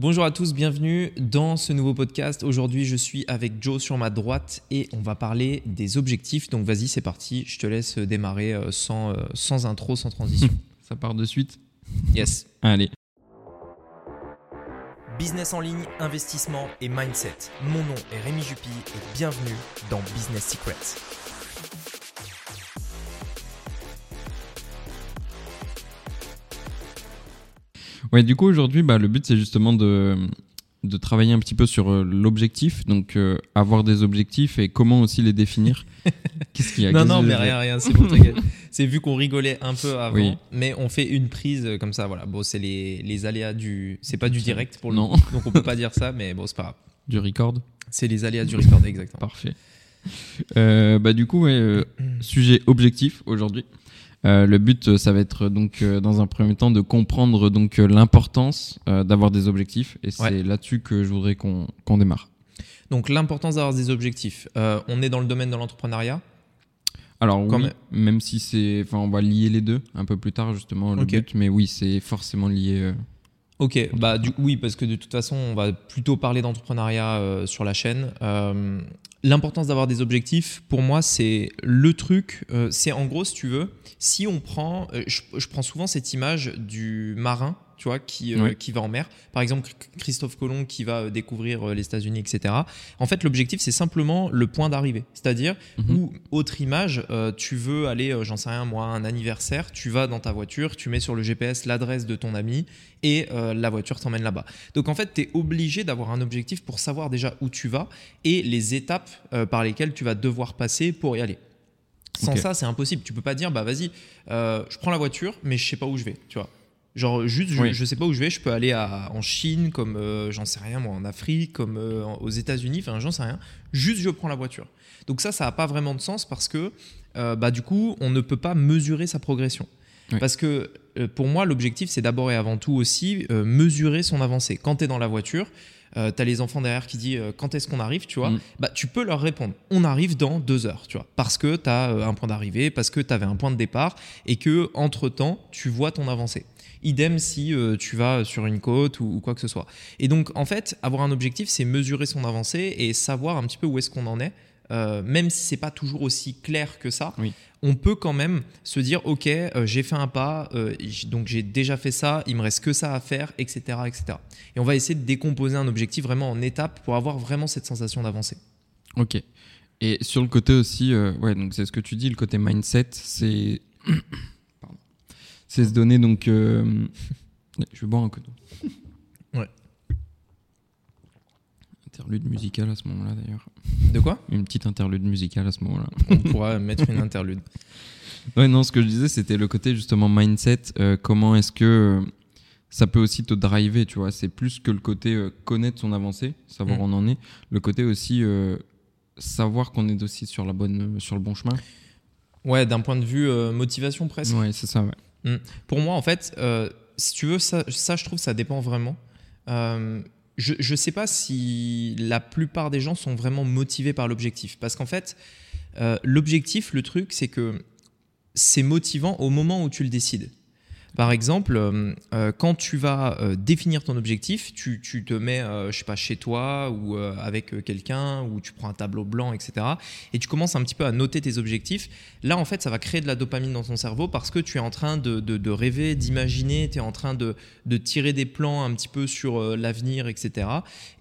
Bonjour à tous, bienvenue dans ce nouveau podcast. Aujourd'hui, je suis avec Joe sur ma droite et on va parler des objectifs. Donc vas-y, c'est parti, je te laisse démarrer euh, sans, euh, sans intro, sans transition. Ça part de suite Yes. Allez. Business en ligne, investissement et mindset. Mon nom est Rémi Jupy et bienvenue dans Business Secrets. Ouais, du coup, aujourd'hui, bah, le but, c'est justement de, de travailler un petit peu sur euh, l'objectif. Donc, euh, avoir des objectifs et comment aussi les définir. Qu'est-ce qu'il y a? Non, non, mais rien, rien, c'est bon. C'est vu qu'on rigolait un peu avant, Oui. mais on fait une prise euh, comme ça, voilà. Bon, c'est les, les aléas du. C'est pas du direct pour le Non. coup, donc on peut pas dire ça, mais bon, c'est pas grave. Du record C'est les aléas du record, exactement. Parfait. Bah, du coup, ouais, sujet objectif aujourd'hui. Euh, le but, euh, ça va être donc euh, dans un premier temps de comprendre donc l'importance d'avoir des objectifs et c'est Ouais. là-dessus que je voudrais qu'on démarre. Donc l'importance d'avoir des objectifs. On est dans le domaine de l'entrepreneuriat? Alors Quand oui, même. même si c'est, enfin, on va lier les deux un peu plus tard justement le but, mais oui, c'est forcément lié. Ok, bah du, oui, parce que de toute façon, on va plutôt parler d'entrepreneuriat euh, sur la chaîne. Euh, L'importance d'avoir des objectifs, pour moi, c'est le truc. euh, c'est en gros, si tu veux, si on prend, je prends souvent cette image du marin, tu vois, qui, euh, qui va en mer. Par exemple, Chr- Christophe Colomb qui va euh, découvrir euh, les États-Unis, etc. En fait, l'objectif, c'est simplement le point d'arrivée. C'est-à-dire, Mhm. ou autre image, tu veux aller, j'en sais rien, moi, à un anniversaire, tu vas dans ta voiture, tu mets sur le GPS l'adresse de ton ami et la voiture t'emmène là-bas. Donc en fait, tu es obligé d'avoir un objectif pour savoir déjà où tu vas et les étapes par lesquelles tu vas devoir passer pour y aller. Sans ça, c'est impossible. Tu peux pas dire, bah vas-y, euh, je prends la voiture, mais je sais pas où je vais, tu vois. Genre juste, je, Oui. je sais pas où je vais. Je peux aller à- en Chine, comme euh, j'en sais rien, moi, en Afrique, comme euh, aux États-Unis. Enfin, j'en sais rien. Juste, je prends la voiture. Donc ça, ça n'a pas vraiment de sens parce que, euh, bah du coup, on ne peut pas mesurer sa progression. Oui. Parce que euh, pour moi, l'objectif, c'est d'abord et avant tout aussi euh, mesurer son avancée. Quand tu es dans la voiture, euh, tu as les enfants derrière qui disent euh, quand est-ce qu'on arrive, tu vois, Mm. bah, tu peux leur répondre on arrive dans deux heures, tu vois, parce que tu as un point d'arrivée, parce que tu avais un point de départ et que entre temps, tu vois ton avancée. Idem si euh, tu vas sur une côte ou, ou quoi que ce soit. Et donc, en fait, avoir un objectif, c'est mesurer son avancée et savoir un petit peu où est-ce qu'on en est. Euh, même si c'est pas toujours aussi clair que ça, Oui. on peut quand même se dire ok, euh, j'ai fait un pas, euh, donc j'ai déjà fait ça, il me reste que ça à faire, etc., etc. Et on va essayer de décomposer un objectif vraiment en étapes pour avoir vraiment cette sensation d'avancer. Ok. Et sur le côté aussi, ouais, donc c'est ce que tu dis, le côté mindset, c'est. C'est se donner donc. euh, Je vais boire un coup d'eau. Ouais. Interlude musical à ce moment-là d'ailleurs. De quoi? Une petite interlude musicale à ce moment-là. On pourra mettre une interlude. Ouais, non, ce que je disais, c'était le côté justement mindset. euh, comment est-ce que euh, ça peut aussi te driver, tu vois C'est plus que le côté euh, connaître son avancée, savoir Mm. où on en est. Le côté aussi savoir qu'on est aussi sur, la bonne, sur le bon chemin. Ouais, d'un point de vue motivation presque. Ouais, c'est ça, ouais. Pour moi, en fait, euh, si tu veux, ça, ça, je trouve, ça dépend vraiment. Euh, je ne sais pas si la plupart des gens sont vraiment motivés par l'objectif. Parce qu'en fait, euh, l'objectif, le truc, c'est que c'est motivant au moment où tu le décides. Par exemple, euh, euh, quand tu vas euh, définir ton objectif, tu, te mets, je sais pas, chez toi ou avec quelqu'un, ou tu prends un tableau blanc, etc. Et tu commences un petit peu à noter tes objectifs. Là, en fait, ça va créer de la dopamine dans ton cerveau parce que tu es en train de, rêver, d'imaginer, tu es en train de, tirer des plans un petit peu sur l'avenir, etc.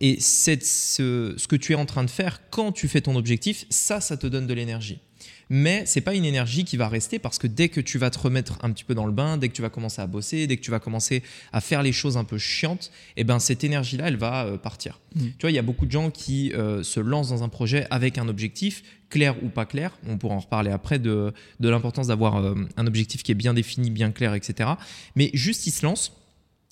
Et ce que tu es en train de faire quand tu fais ton objectif, ça, ça te donne de l'énergie. Mais c'est pas une énergie qui va rester parce que dès que tu vas te remettre un petit peu dans le bain, dès que tu vas commencer à bosser, dès que tu vas commencer à faire les choses un peu chiantes, et ben cette énergie-là, elle va euh, partir. Mm. Tu vois, il y a beaucoup de gens qui euh, se lancent dans un projet avec un objectif, clair ou pas clair. On pourra en reparler après de, de l'importance d'avoir euh, un objectif qui est bien défini, bien clair, etc. Mais juste, ils se lancent.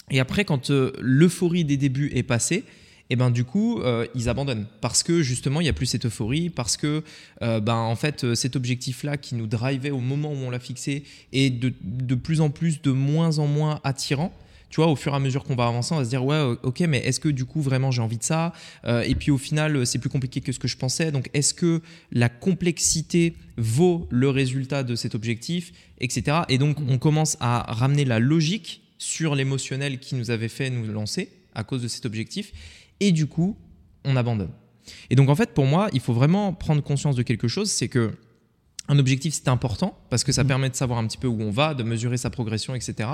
Et après, quand euh, l'euphorie des débuts est passée, et ben du coup euh, ils abandonnent parce que justement il y a plus cette euphorie parce que euh, ben en fait euh, cet objectif là qui nous drivait au moment où on l'a fixé est de, de plus en plus de moins en moins attirant tu vois, au fur et à mesure qu'on va avancer, on va se dire ouais, ok, mais est-ce que du coup vraiment j'ai envie de ça? Et puis au final, c'est plus compliqué que ce que je pensais. Donc est-ce que la complexité vaut le résultat de cet objectif, etc. Et donc on commence à ramener la logique sur l'émotionnel qui nous avait fait nous lancer à cause de cet objectif, et du coup, on abandonne. Et donc en fait, pour moi, il faut vraiment prendre conscience de quelque chose, c'est que un objectif, c'est important parce que ça Mm. permet de savoir un petit peu où on va, de mesurer sa progression, etc.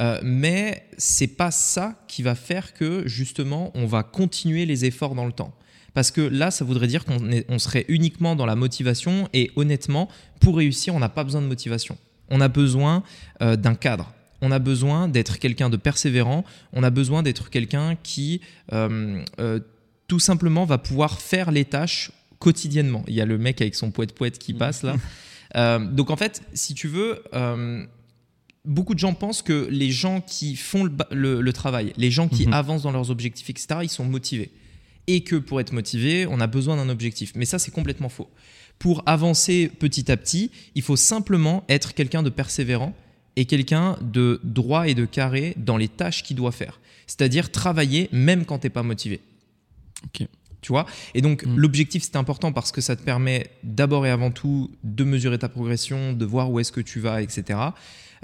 Euh, mais c'est pas ça qui va faire que justement on va continuer les efforts dans le temps. Parce que là, ça voudrait dire qu'on on serait uniquement dans la motivation et honnêtement, pour réussir, on n'a pas besoin de motivation. On a besoin euh, d'un cadre. On a besoin d'être quelqu'un de persévérant. On a besoin d'être quelqu'un qui euh, euh, tout simplement va pouvoir faire les tâches quotidiennement. Il y a le mec avec son poète-poète qui passe là. Euh, donc en fait, si tu veux, beaucoup de gens pensent que les gens qui font le, ba- le- le travail, les gens qui Mhm. avancent dans leurs objectifs, etc., ils sont motivés. Et que pour être motivé, on a besoin d'un objectif. Mais ça, c'est complètement faux. Pour avancer petit à petit, il faut simplement être quelqu'un de persévérant et quelqu'un de droit et de carré dans les tâches qu'il doit faire. C'est-à-dire travailler même quand tu n'es pas motivé. Ok. Tu vois? Et donc, Mm. l'objectif, c'est important parce que ça te permet d'abord et avant tout de mesurer ta progression, de voir où est-ce que tu vas, etc.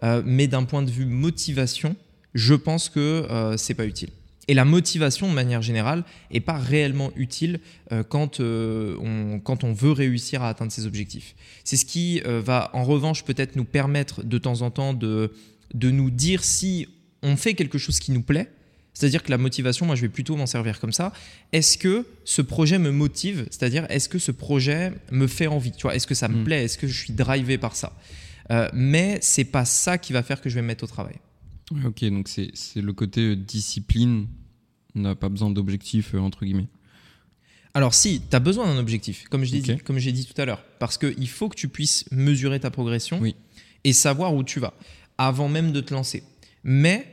Euh, mais d'un point de vue motivation, je pense que euh, c'est pas utile. Et la motivation, de manière générale, est pas réellement utile euh, quand, euh, on, quand on veut réussir à atteindre ses objectifs. C'est ce qui euh, va, en revanche, peut-être nous permettre de temps en temps de, de nous dire si on fait quelque chose qui nous plaît. C'est-à-dire que la motivation, moi, je vais plutôt m'en servir comme ça. Est-ce que ce projet me motive? C'est-à-dire, est-ce que ce projet me fait envie? Tu vois, Est-ce que ça me Mm. plaît? Est-ce que je suis drivé par ça? Mais c'est pas ça qui va faire que je vais me mettre au travail. Ok, donc c'est le côté euh, discipline. On n'a pas besoin d'objectifs, euh, entre guillemets. Alors si, tu as besoin d'un objectif, comme je l'ai Ok. dit, comme j'ai dit tout à l'heure, parce qu'il faut que tu puisses mesurer ta progression Oui. et savoir où tu vas avant même de te lancer. Mais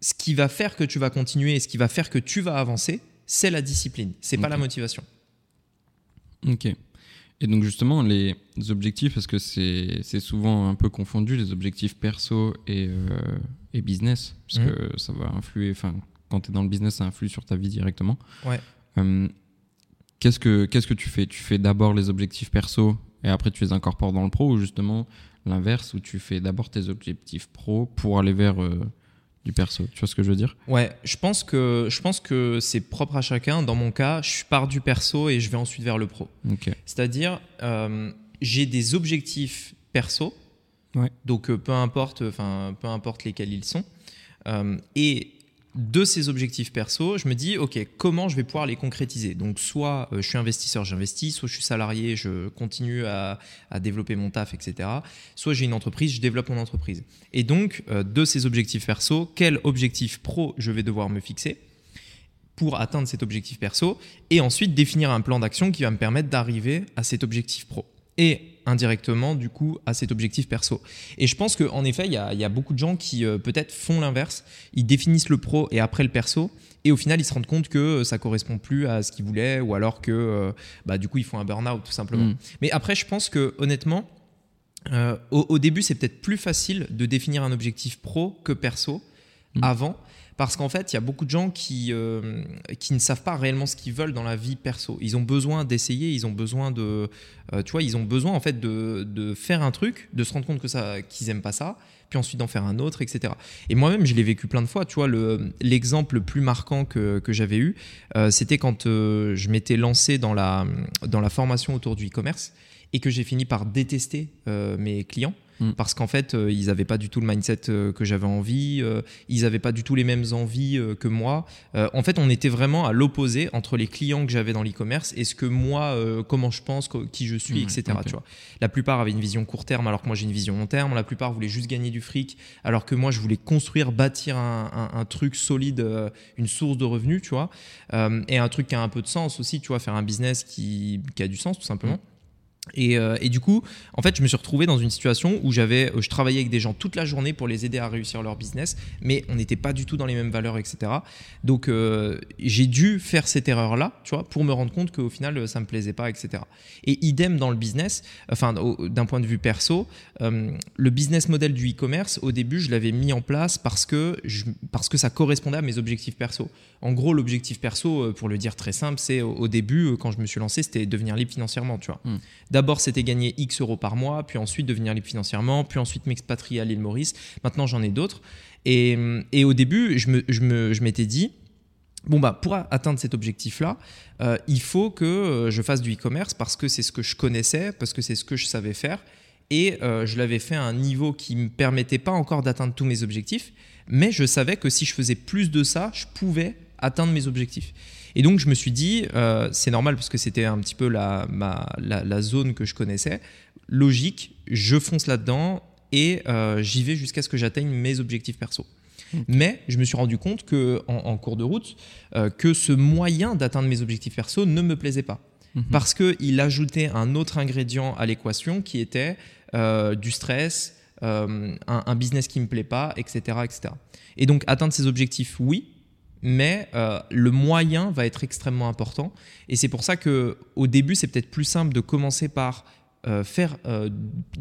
ce qui va faire que tu vas continuer et ce qui va faire que tu vas avancer, c'est la discipline, c'est pas Ok. la motivation. Ok. Et donc justement, les objectifs, parce que c'est c'est souvent un peu confondu, les objectifs perso et, euh, et business, parce Mhm. que ça va influer, enfin, quand tu es dans le business, ça influe sur ta vie directement. Ouais. Euh, Qu'est-ce que Qu'est-ce que tu fais? Tu fais d'abord les objectifs perso et après tu les incorpores dans le pro ou justement l'inverse où tu fais d'abord tes objectifs pro pour aller vers euh, du perso? Tu vois ce que je veux dire? Ouais, je pense que je pense que c'est propre à chacun. Dans mon cas, je pars du perso et je vais ensuite vers le pro. Ok. C'est-à-dire, euh, j'ai des objectifs perso, Donc euh, peu importe, enfin peu importe lesquels ils sont, Euh, et de ces objectifs perso, je me dis, ok, comment je vais pouvoir les concrétiser? Donc, soit euh, je suis investisseur, j'investis, soit je suis salarié, je continue à, développer mon taf, etc. Soit j'ai une entreprise, je développe mon entreprise. Et donc, de ces objectifs perso, quel objectif pro je vais devoir me fixer pour atteindre cet objectif perso? Et ensuite définir un plan d'action qui va me permettre d'arriver à cet objectif pro. Et indirectement du coup à cet objectif perso. Et je pense qu'en effet, il y, a- il y a beaucoup de gens qui euh, peut-être font l'inverse, ils définissent le pro et après le perso et au final ils se rendent compte que euh, ça correspond plus à ce qu'ils voulaient ou alors que euh, bah, du coup ils font un burn-out tout simplement. Mm. Mais après je pense que honnêtement, euh, au, au début c'est peut-être plus facile de définir un objectif pro que perso Mm. avant parce qu'en fait, il y a beaucoup de gens qui, euh, qui ne savent pas réellement ce qu'ils veulent dans la vie perso. Ils ont besoin d'essayer, ils ont besoin de, euh, tu vois, ils ont besoin en fait de, de faire un truc, de se rendre compte que ça, qu'ils aiment pas ça, puis ensuite d'en faire un autre, etc. Et moi-même, je l'ai vécu plein de fois. Tu vois, le, l'exemple le plus marquant que, que j'avais eu, euh, c'était quand je m'étais lancé dans la, dans la formation autour du e-commerce et que j'ai fini par détester euh, mes clients. Mm. Parce qu'en fait, euh, ils n'avaient pas du tout le mindset euh, que j'avais envie, euh, ils n'avaient pas du tout les mêmes envies que moi. En fait, on était vraiment à l'opposé entre les clients que j'avais dans l'e-commerce et ce que moi, comment je pense, qui je suis, Ouais, etc. Tu vois. La plupart avaient une vision court terme alors que moi j'ai une vision long terme. La plupart voulaient juste gagner du fric alors que moi je voulais construire, bâtir un, un- un truc solide, une source de revenus, tu vois. Et un truc qui a un peu de sens aussi, tu vois, faire un business qui, qui a du sens tout simplement. Et, euh, et du coup, en fait, je me suis retrouvé dans une situation où j'avais, euh, je travaillais avec des gens toute la journée pour les aider à réussir leur business, mais on n'était pas du tout dans les mêmes valeurs, etc. Donc, euh, j'ai dû faire cette erreur-là, tu vois, pour me rendre compte qu'au final, ça me plaisait pas, etc. Et idem dans le business, enfin, d'un point de vue perso, le business model du e-commerce, au début, je l'avais mis en place parce que, parce que ça correspondait à mes objectifs perso. En gros, l'objectif perso, pour le dire très simple, c'est au, début, quand je me suis lancé, c'était devenir libre financièrement, tu vois. Mm. D'abord, c'était gagner X euros par mois, puis ensuite devenir libre financièrement, puis ensuite m'expatrier à l'île Maurice. Maintenant, j'en ai d'autres. Et, au début, je m'étais dit, bon bah pour atteindre cet objectif là il faut que je fasse du e-commerce parce que c'est ce que je connaissais parce que c'est ce que je savais faire et je l'avais fait à un niveau qui me permettait pas encore d'atteindre tous mes objectifs mais je savais que si je faisais plus de ça je pouvais atteindre mes objectifs et donc je me suis dit, euh, c'est normal parce que c'était un petit peu la, la, zone que je connaissais, logique, je fonce là-dedans et euh, j'y vais jusqu'à ce que j'atteigne mes objectifs perso. Mais je me suis rendu compte que, en, cours de route euh, que ce moyen d'atteindre mes objectifs perso ne me plaisait pas. Mhm. Parce qu'il ajoutait un autre ingrédient à l'équation qui était du stress, un, un, business qui ne me plaît pas, etc., etc. Et donc atteindre ces objectifs, oui, mais euh, le moyen va être extrêmement important. Et c'est pour ça que au début, c'est peut-être plus simple de commencer par euh, faire euh,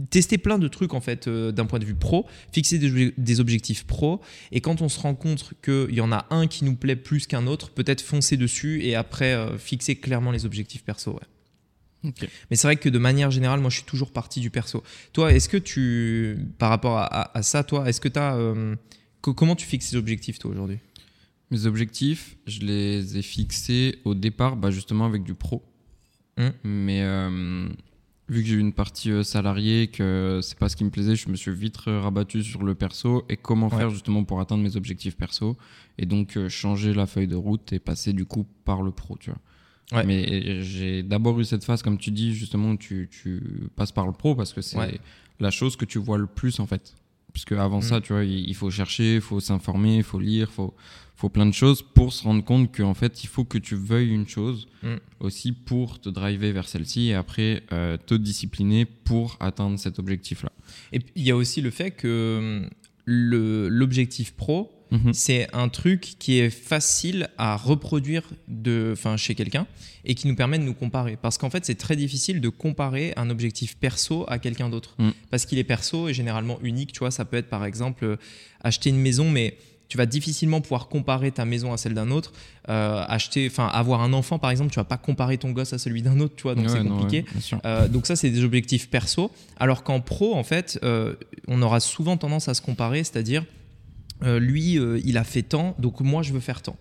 tester plein de trucs en fait d'un point de vue pro, fixer des, objectifs pro. Et quand on se rend compte qu'il y en a un qui nous plaît plus qu'un autre, peut-être foncer dessus et après fixer clairement les objectifs perso. Ouais. Mais c'est vrai que de manière générale, moi je suis toujours parti du perso. Toi, est-ce que tu, par rapport à, à ça, toi, est-ce que tu as. comment tu fixes ces objectifs toi aujourd'hui? Mes objectifs, je les ai fixés au départ bah, justement avec du pro. Hum. Mais euh, vu que j'ai eu une partie euh, salariée, que c'est pas ce qui me plaisait, je me suis vite rabattu sur le perso et comment faire justement pour atteindre mes objectifs perso. Et donc euh, changer la feuille de route et passer du coup par le pro, tu vois. Mais j'ai d'abord eu cette phase, comme tu dis, justement, tu, tu passes par le pro parce que c'est la chose que tu vois le plus en fait. Puisque avant ça, hum. tu vois, il faut chercher, il faut s'informer, il faut lire, il faut, faut plein de choses pour se rendre compte qu'en fait, il faut que tu veuilles une chose mm. aussi pour te driver vers celle-ci et après euh, te discipliner pour atteindre cet objectif-là. Et il y a aussi le fait que hum, l'objectif pro, mm-hmm. c'est un truc qui est facile à reproduire de, chez quelqu'un et qui nous permet de nous comparer. Parce qu'en fait, c'est très difficile de comparer un objectif perso à quelqu'un d'autre. Mm. Parce qu'il est perso et généralement unique. Tu vois, ça peut être par exemple euh, acheter une maison, mais tu vas difficilement pouvoir comparer ta maison à celle d'un autre. Euh, acheter, enfin, avoir un enfant, par exemple, tu vas pas comparer ton gosse à celui d'un autre, tu vois, donc c'est compliqué. Euh, donc ça, c'est des objectifs perso. Alors qu'en pro, en fait, euh, on aura souvent tendance à se comparer, c'est-à-dire, lui, il a fait tant, donc moi, je veux faire tant.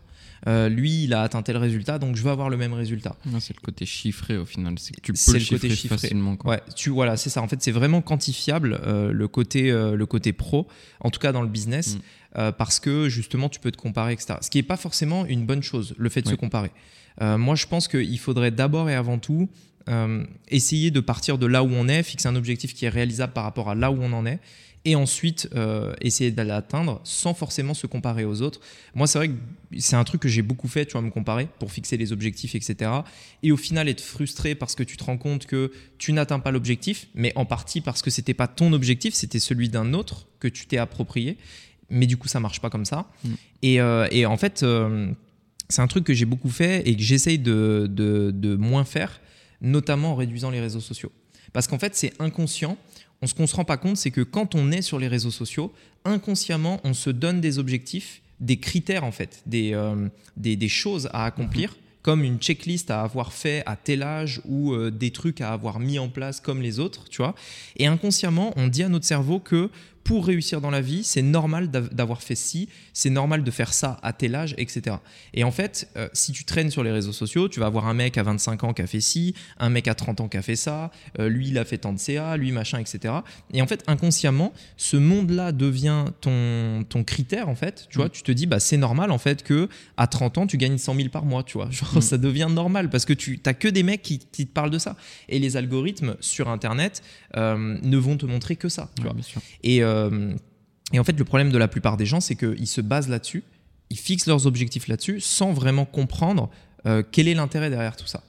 lui, il a atteint tel résultat, donc je veux avoir le même résultat. c'est le côté chiffré au final. C'est que tu peux le, chiffrer facilement. Ouais, tu voilà, c'est ça. En fait, c'est vraiment quantifiable le côté le côté pro, en tout cas dans le business. Mm. Euh, parce que justement tu peux te comparer, etc. Ce qui n'est pas forcément une bonne chose, le fait de se comparer. Euh, moi je pense qu'il faudrait d'abord et avant tout euh, essayer de partir de là où on est, fixer un objectif qui est réalisable par rapport à là où on en est, et ensuite essayer d'aller l'atteindre sans forcément se comparer aux autres. Moi, c'est vrai que c'est un truc que j'ai beaucoup fait, tu vois, me comparer pour fixer les objectifs, etc. Et au final, être frustré parce que tu te rends compte que tu n'atteins pas l'objectif, mais en partie parce que c'était pas ton objectif, c'était celui d'un autre que tu t'es approprié mais du coup ça marche pas comme ça. Mm. Euh, et, en fait, euh, c'est un truc que j'ai beaucoup fait et que j'essaye de, de, moins faire, notamment en réduisant les réseaux sociaux. Parce qu'en fait, c'est inconscient. On, ce qu'on se rend pas compte, c'est que quand on est sur les réseaux sociaux, inconsciemment, on se donne des objectifs, des critères en fait, des, euh, des, des, choses à accomplir. Mm-hmm. comme une checklist à avoir fait à tel âge ou des trucs à avoir mis en place comme les autres, tu vois. Et inconsciemment, on dit à notre cerveau que pour réussir dans la vie, c'est normal d'avoir fait ci, c'est normal de faire ça à tel âge, etc. Et en fait, euh, si tu traînes sur les réseaux sociaux, tu vas avoir un mec à 25 ans qui a fait ci, un mec à 30 ans qui a fait ça, euh, lui il a fait tant de CA, lui machin, etc. Et en fait, inconsciemment, ce monde-là devient ton, ton critère, en fait. Tu vois, mm. tu te dis, bah, c'est normal, en fait, que à 30 ans, tu gagnes 100 000 par mois, tu vois. Genre, mm. ça devient normal parce que tu n'as que des mecs qui, te parlent de ça. Et les algorithmes sur Internet euh, ne vont te montrer que ça, tu vois. Et euh, et en fait, le problème de la plupart des gens, c'est qu'ils se basent là-dessus, ils fixent leurs objectifs là-dessus sans vraiment comprendre euh, quel est l'intérêt derrière tout ça.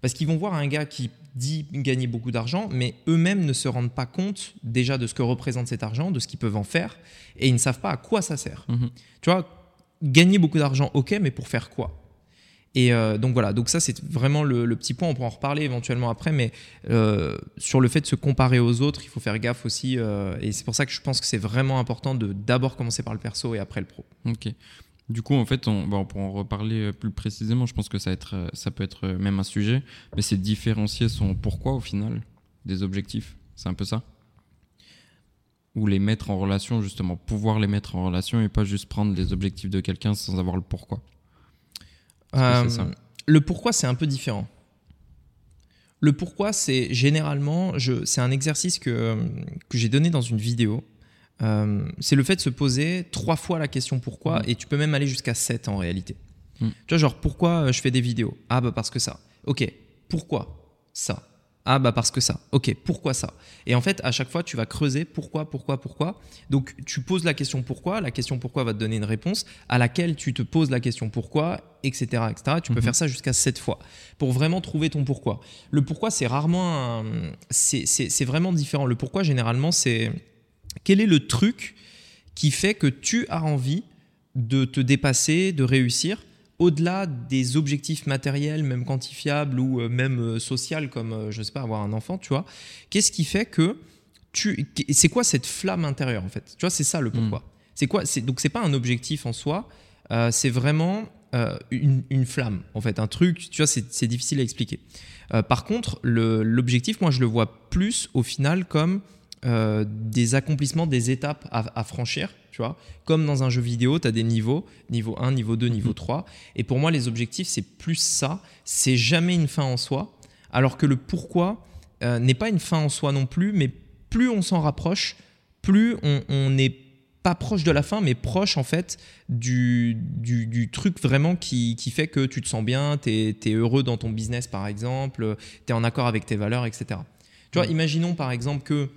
Parce qu'ils vont voir un gars qui dit gagner beaucoup d'argent, mais eux-mêmes ne se rendent pas compte déjà de ce que représente cet argent, de ce qu'ils peuvent en faire, et ils ne savent pas à quoi ça sert. Mhm. Tu vois, gagner beaucoup d'argent, ok, mais pour faire quoi? Et euh, donc voilà, donc ça c'est vraiment le, petit point, on pourra en reparler éventuellement après, mais euh, sur le fait de se comparer aux autres, il faut faire gaffe aussi, euh, et c'est pour ça que je pense que c'est vraiment important de d'abord commencer par le perso et après le pro. Ok. Du coup, en fait, on, pour en reparler plus précisément, je pense que ça peut être même un sujet, mais c'est différencier son pourquoi au final des objectifs. C'est un peu ça Ou les mettre en relation, justement, pouvoir les mettre en relation et pas juste prendre les objectifs de quelqu'un sans avoir le pourquoi. Ça le pourquoi, c'est un peu différent. Le pourquoi, c'est généralement, je- c'est un exercice que, que j'ai donné dans une vidéo. Euh, c'est le fait de se poser trois fois la question pourquoi, Mm. et tu peux même aller jusqu'à 7 en réalité. Mm. Tu vois, genre, pourquoi euh, je fais des vidéos? Ah, bah parce que ça. Ok, pourquoi ça? Ah, bah parce que ça. Ok, pourquoi ça? Et en fait, à chaque fois, tu vas creuser pourquoi, pourquoi, pourquoi. Donc, tu poses la question pourquoi, la question pourquoi va te donner une réponse, à laquelle tu te poses la question pourquoi, etc. etc. Tu peux Mhm. faire ça jusqu'à 7 fois pour vraiment trouver ton pourquoi. Le pourquoi, c'est rarement. c'est vraiment différent. Le pourquoi, généralement, c'est. Quel est le truc qui fait que tu as envie de te dépasser, de réussir au-delà des objectifs matériels, même quantifiables ou euh, même euh, social, comme, euh, je sais pas, avoir un enfant, tu vois Qu'est-ce qui fait que tu. C'est quoi cette flamme intérieure, en fait? Tu vois, c'est ça le pourquoi. C'est quoi c'est- Donc, c'est pas un objectif en soi, euh, c'est vraiment euh, une, une flamme, en fait, un truc, tu vois, c'est difficile à expliquer. Euh, par contre, l'objectif, moi, je le vois plus au final comme des accomplissements, des étapes à, à franchir, tu vois. Comme dans un jeu vidéo, tu as des niveaux, niveau 1, niveau 2, niveau Mhm. 3. Et pour moi, les objectifs, c'est plus ça. C'est jamais une fin en soi. Alors que le pourquoi euh, n'est pas une fin en soi non plus, mais plus on s'en rapproche, plus on- n'est pas proche de la fin, mais proche en fait du, du, du truc vraiment qui, qui fait que tu te sens bien, tu es, heureux dans ton business par exemple, tu es en accord avec tes valeurs, etc. Tu vois, Mm. imaginons par exemple que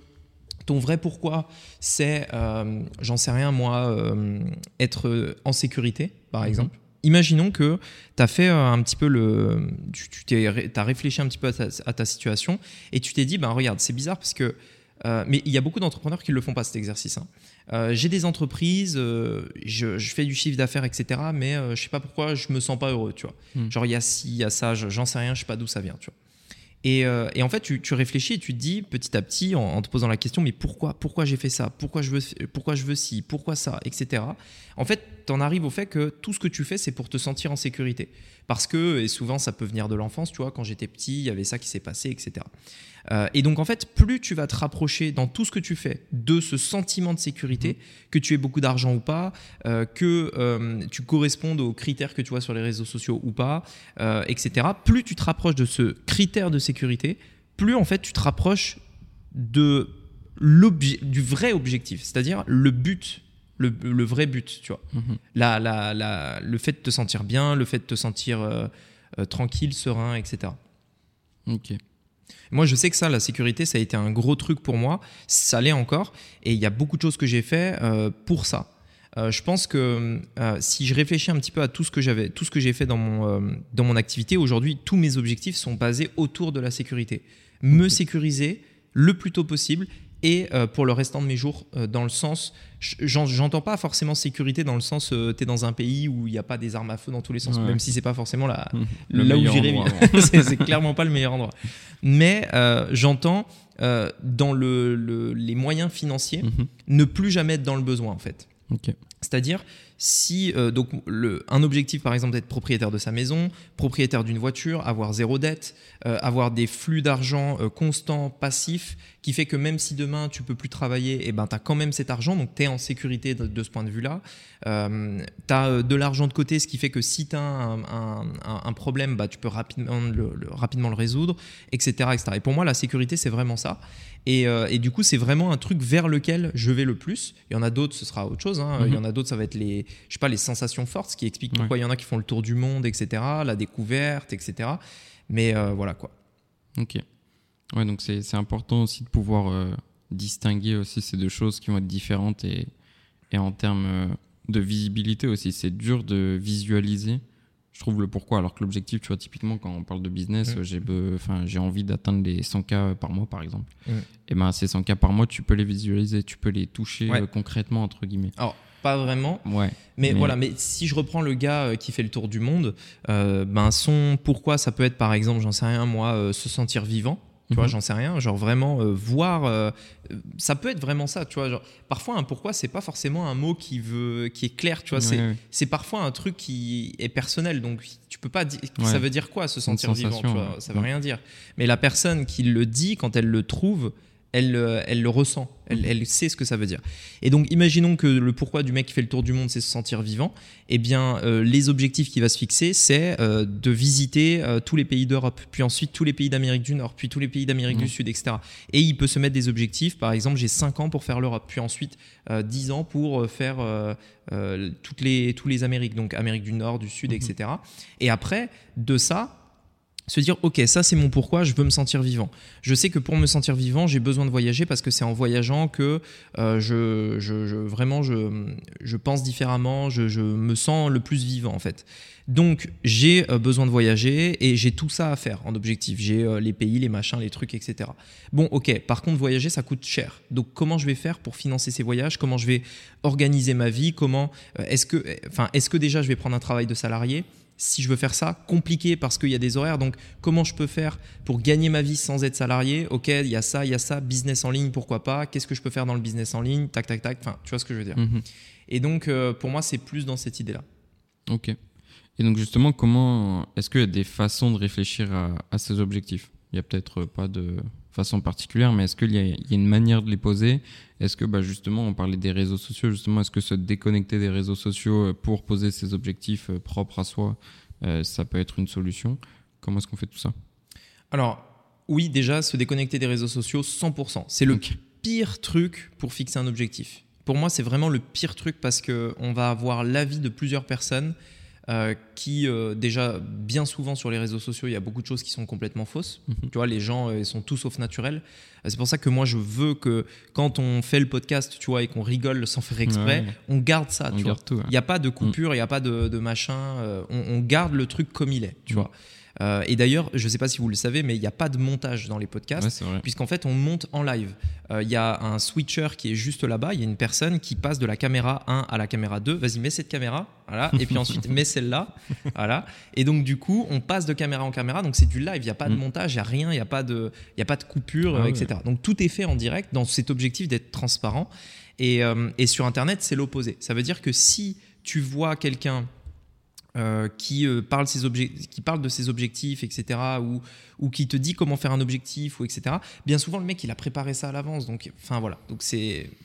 ton vrai pourquoi, c'est, euh, j'en sais rien moi, euh, être en sécurité, par Mhm. exemple. Imaginons que tu as fait euh, un petit peu le. Tu, tu t'as réfléchi un petit peu à ta, à ta situation et tu t'es dit, ben regarde, c'est bizarre parce que. euh, mais il y a beaucoup d'entrepreneurs qui ne le font pas cet exercice. hein. Euh, J'ai des entreprises, euh, je, je fais du chiffre d'affaires, etc. Mais euh, je sais pas pourquoi je me sens pas heureux, tu vois. Mm. Genre il y a ci, il y a ça, je- j'en sais rien, je sais pas d'où ça vient, tu vois. Et, euh, et en fait, tu, réfléchis et tu te dis petit à petit, en, en te posant la question, mais pourquoi, pourquoi j'ai fait ça? Pourquoi je veux, pourquoi je veux ci? Pourquoi ça? Etc. En fait, tu en arrives au fait que tout ce que tu fais, c'est pour te sentir en sécurité. Parce que, et souvent, ça peut venir de l'enfance, tu vois, quand j'étais petit, il y avait ça qui s'est passé, etc. Euh, et donc, en fait, plus tu vas te rapprocher dans tout ce que tu fais de ce sentiment de sécurité, que tu aies beaucoup d'argent ou pas, euh, que euh, tu correspondes aux critères que tu vois sur les réseaux sociaux ou pas, etc. Plus tu te rapproches de ce critère de sécurité, plus en fait tu te rapproches de du vrai objectif, c'est-à-dire le but, le, le vrai but, tu vois. Mhm. La, la, la- le fait de te sentir bien, le fait de te sentir euh, euh, tranquille, serein, etc. Ok. Moi, je sais que ça, la sécurité, ça a été un gros truc pour moi. Ça l'est encore. Et il y a beaucoup de choses que j'ai fait euh, pour ça. Euh, je pense que euh, si je réfléchis un petit peu à tout ce que j'avais, tout ce que j'ai fait dans mon, dans mon activité, aujourd'hui, tous mes objectifs sont basés autour de la sécurité. Me sécuriser le plus tôt possible et euh, pour le restant de mes jours, euh, dans le sens, j'en- j'entends pas forcément sécurité dans le sens, tu es dans un pays où il n'y a pas des armes à feu dans tous les sens, Ouais. même si c'est pas forcément la, Le là où j'irais c'est clairement pas le meilleur endroit. Mais euh, j'entends euh, dans le, le- les moyens financiers Mhm. ne plus jamais être dans le besoin en fait. C'est-à-dire si euh, donc un objectif par exemple d'être propriétaire de sa maison, propriétaire d'une voiture, avoir zéro dette, euh, avoir des flux d'argent euh, constants, passifs, qui fait que même si demain tu peux plus travailler, et ben tu as quand même cet argent, donc tu es en sécurité de, ce point de vue-là. Tu as de l'argent de côté, ce qui fait que si tu as un, problème, bah, tu peux rapidement le, le- rapidement le résoudre, etc., etc. Et pour moi, la sécurité, c'est vraiment ça. Et, euh, et du coup, c'est vraiment un truc vers lequel je vais le plus. Il y en a d'autres, ce sera autre chose. hein. Il y en a d'autres, ça va être les, je sais pas, les sensations fortes, ce qui explique pourquoi il y en a qui font le tour du monde, etc., la découverte, etc. Mais euh, voilà quoi. Ok. Ouais, donc c'est important aussi de pouvoir euh, distinguer aussi ces deux choses qui vont être différentes et, et en termes de visibilité aussi. C'est dur de visualiser, je trouve, le pourquoi. Alors que l'objectif, tu vois, typiquement, quand on parle de business, Mm. j'ai enfin, j'ai envie d'atteindre les 100K par mois, par exemple. Et ben ces 100K par mois, tu peux les visualiser, tu peux les toucher Ouais. euh, concrètement, entre guillemets. Alors, pas vraiment. Ouais. Mais, Mais- voilà, mais si je reprends le gars euh, qui fait le tour du monde, euh, ben son pourquoi ça peut être par exemple, j'en sais rien moi, euh, se sentir vivant. Tu vois, Mhm. j'en sais rien, genre vraiment euh, voir, euh, euh, ça peut être vraiment ça, tu vois. Genre, parfois un pourquoi c'est pas forcément un mot qui veut, qui est clair, tu vois. c'est Ouais, c'est parfois un truc qui est personnel, donc tu peux pas dire. Ouais. Ça veut dire quoi se sentir vivant, tu vois. Ça veut rien dire. Mais la personne qui le dit quand elle le trouve, Elle, elle le ressent, elle, Mhm. elle sait ce que ça veut dire. Et donc, imaginons que le pourquoi du mec qui fait le tour du monde, c'est se sentir vivant. Eh bien, euh, les objectifs qu'il va se fixer, c'est euh, de visiter euh, tous les pays d'Europe, puis ensuite tous les pays d'Amérique du Nord, puis tous les pays d'Amérique du Sud, etc. Et il peut se mettre des objectifs. Par exemple, j'ai 5 ans pour faire l'Europe, puis ensuite euh, 10 ans pour faire toutes les, tous les Amériques, donc Amérique du Nord, du Sud, Mhm. etc. Et après, de ça, se dire ok ça c'est mon pourquoi je veux me sentir vivant. Je sais que pour me sentir vivant j'ai besoin de voyager parce que c'est en voyageant que euh, je, je- vraiment je, je pense différemment je, je me sens le plus vivant en fait. Donc j'ai euh, besoin de voyager et j'ai tout ça à faire en objectif. J'ai euh, les pays les machins les trucs etc bon ok par contre voyager ça coûte cher. Donc comment je vais faire pour financer ces voyages? Comment je vais organiser ma vie? Comment est-ce que enfin est-ce que déjà je vais prendre un travail de salarié? Si je veux faire ça, compliqué parce qu'il y a des horaires. Donc, comment je peux faire pour gagner ma vie sans être salarié? Ok, il y a ça, il y a ça. Business en ligne, pourquoi pas? Qu'est-ce que je peux faire dans le business en ligne? Tac, tac, tac. Enfin, tu vois ce que je veux dire. Mhm. Et donc, euh, pour moi, c'est plus dans cette idée-là. Ok. Et donc justement, comment est-ce qu'il y a des façons de réfléchir à, à ces objectifs? Il y a peut-être pas de façon particulière, mais est-ce qu'il y, a- il y a une manière de les poser? Est-ce que bah, justement, on parlait des réseaux sociaux, justement, est-ce que se déconnecter des réseaux sociaux euh, pour poser ses objectifs euh, propres à soi, euh, ça peut être une solution? Comment est-ce qu'on fait tout ça? Alors, oui, déjà, se déconnecter des réseaux sociaux, 100%. C'est le pire truc pour fixer un objectif. Pour moi, c'est vraiment le pire truc parce qu'on va avoir l'avis de plusieurs personnes euh, qui, euh, déjà, bien souvent sur les réseaux sociaux, il y a beaucoup de choses qui sont complètement fausses. Mhm. Tu vois, les gens, euh, ils sont tout sauf naturels. C'est pour ça que moi, je veux que quand on fait le podcast, tu vois, et qu'on rigole sans faire exprès, Ouais. on garde ça, On tu vois. garde tout. ouais. Il n'y a pas de coupure, il n'y a pas de, de machin. on, on garde le truc comme il est, tu Mm. vois. Euh, et d'ailleurs, je ne sais pas si vous le savez, mais il n'y a pas de montage dans les podcasts. Ouais. Puisqu'en fait, on monte en live. Euh, Il y a un switcher qui est juste là-bas. Il y a une personne qui passe de la caméra 1 à la caméra 2. Vas-y, mets cette caméra. Voilà. Et puis ensuite, mets celle-là. Voilà. Et donc, du coup, on passe de caméra en caméra. Donc, c'est du live. Il n'y a pas de Mm. montage, il n'y a rien. Il n'y a, pas de- y a pas de coupure, Ah euh, ouais. etc. Donc, tout est fait en direct dans cet objectif d'être transparent. Et, et sur Internet, c'est l'opposé. Ça veut dire que si tu vois quelqu'un euh, qui, euh, qui parle de ses objectifs, etc., ou, qui te dit comment faire un objectif, etc., bien souvent, le mec, il a préparé ça à l'avance. Donc, enfin, voilà. Donc,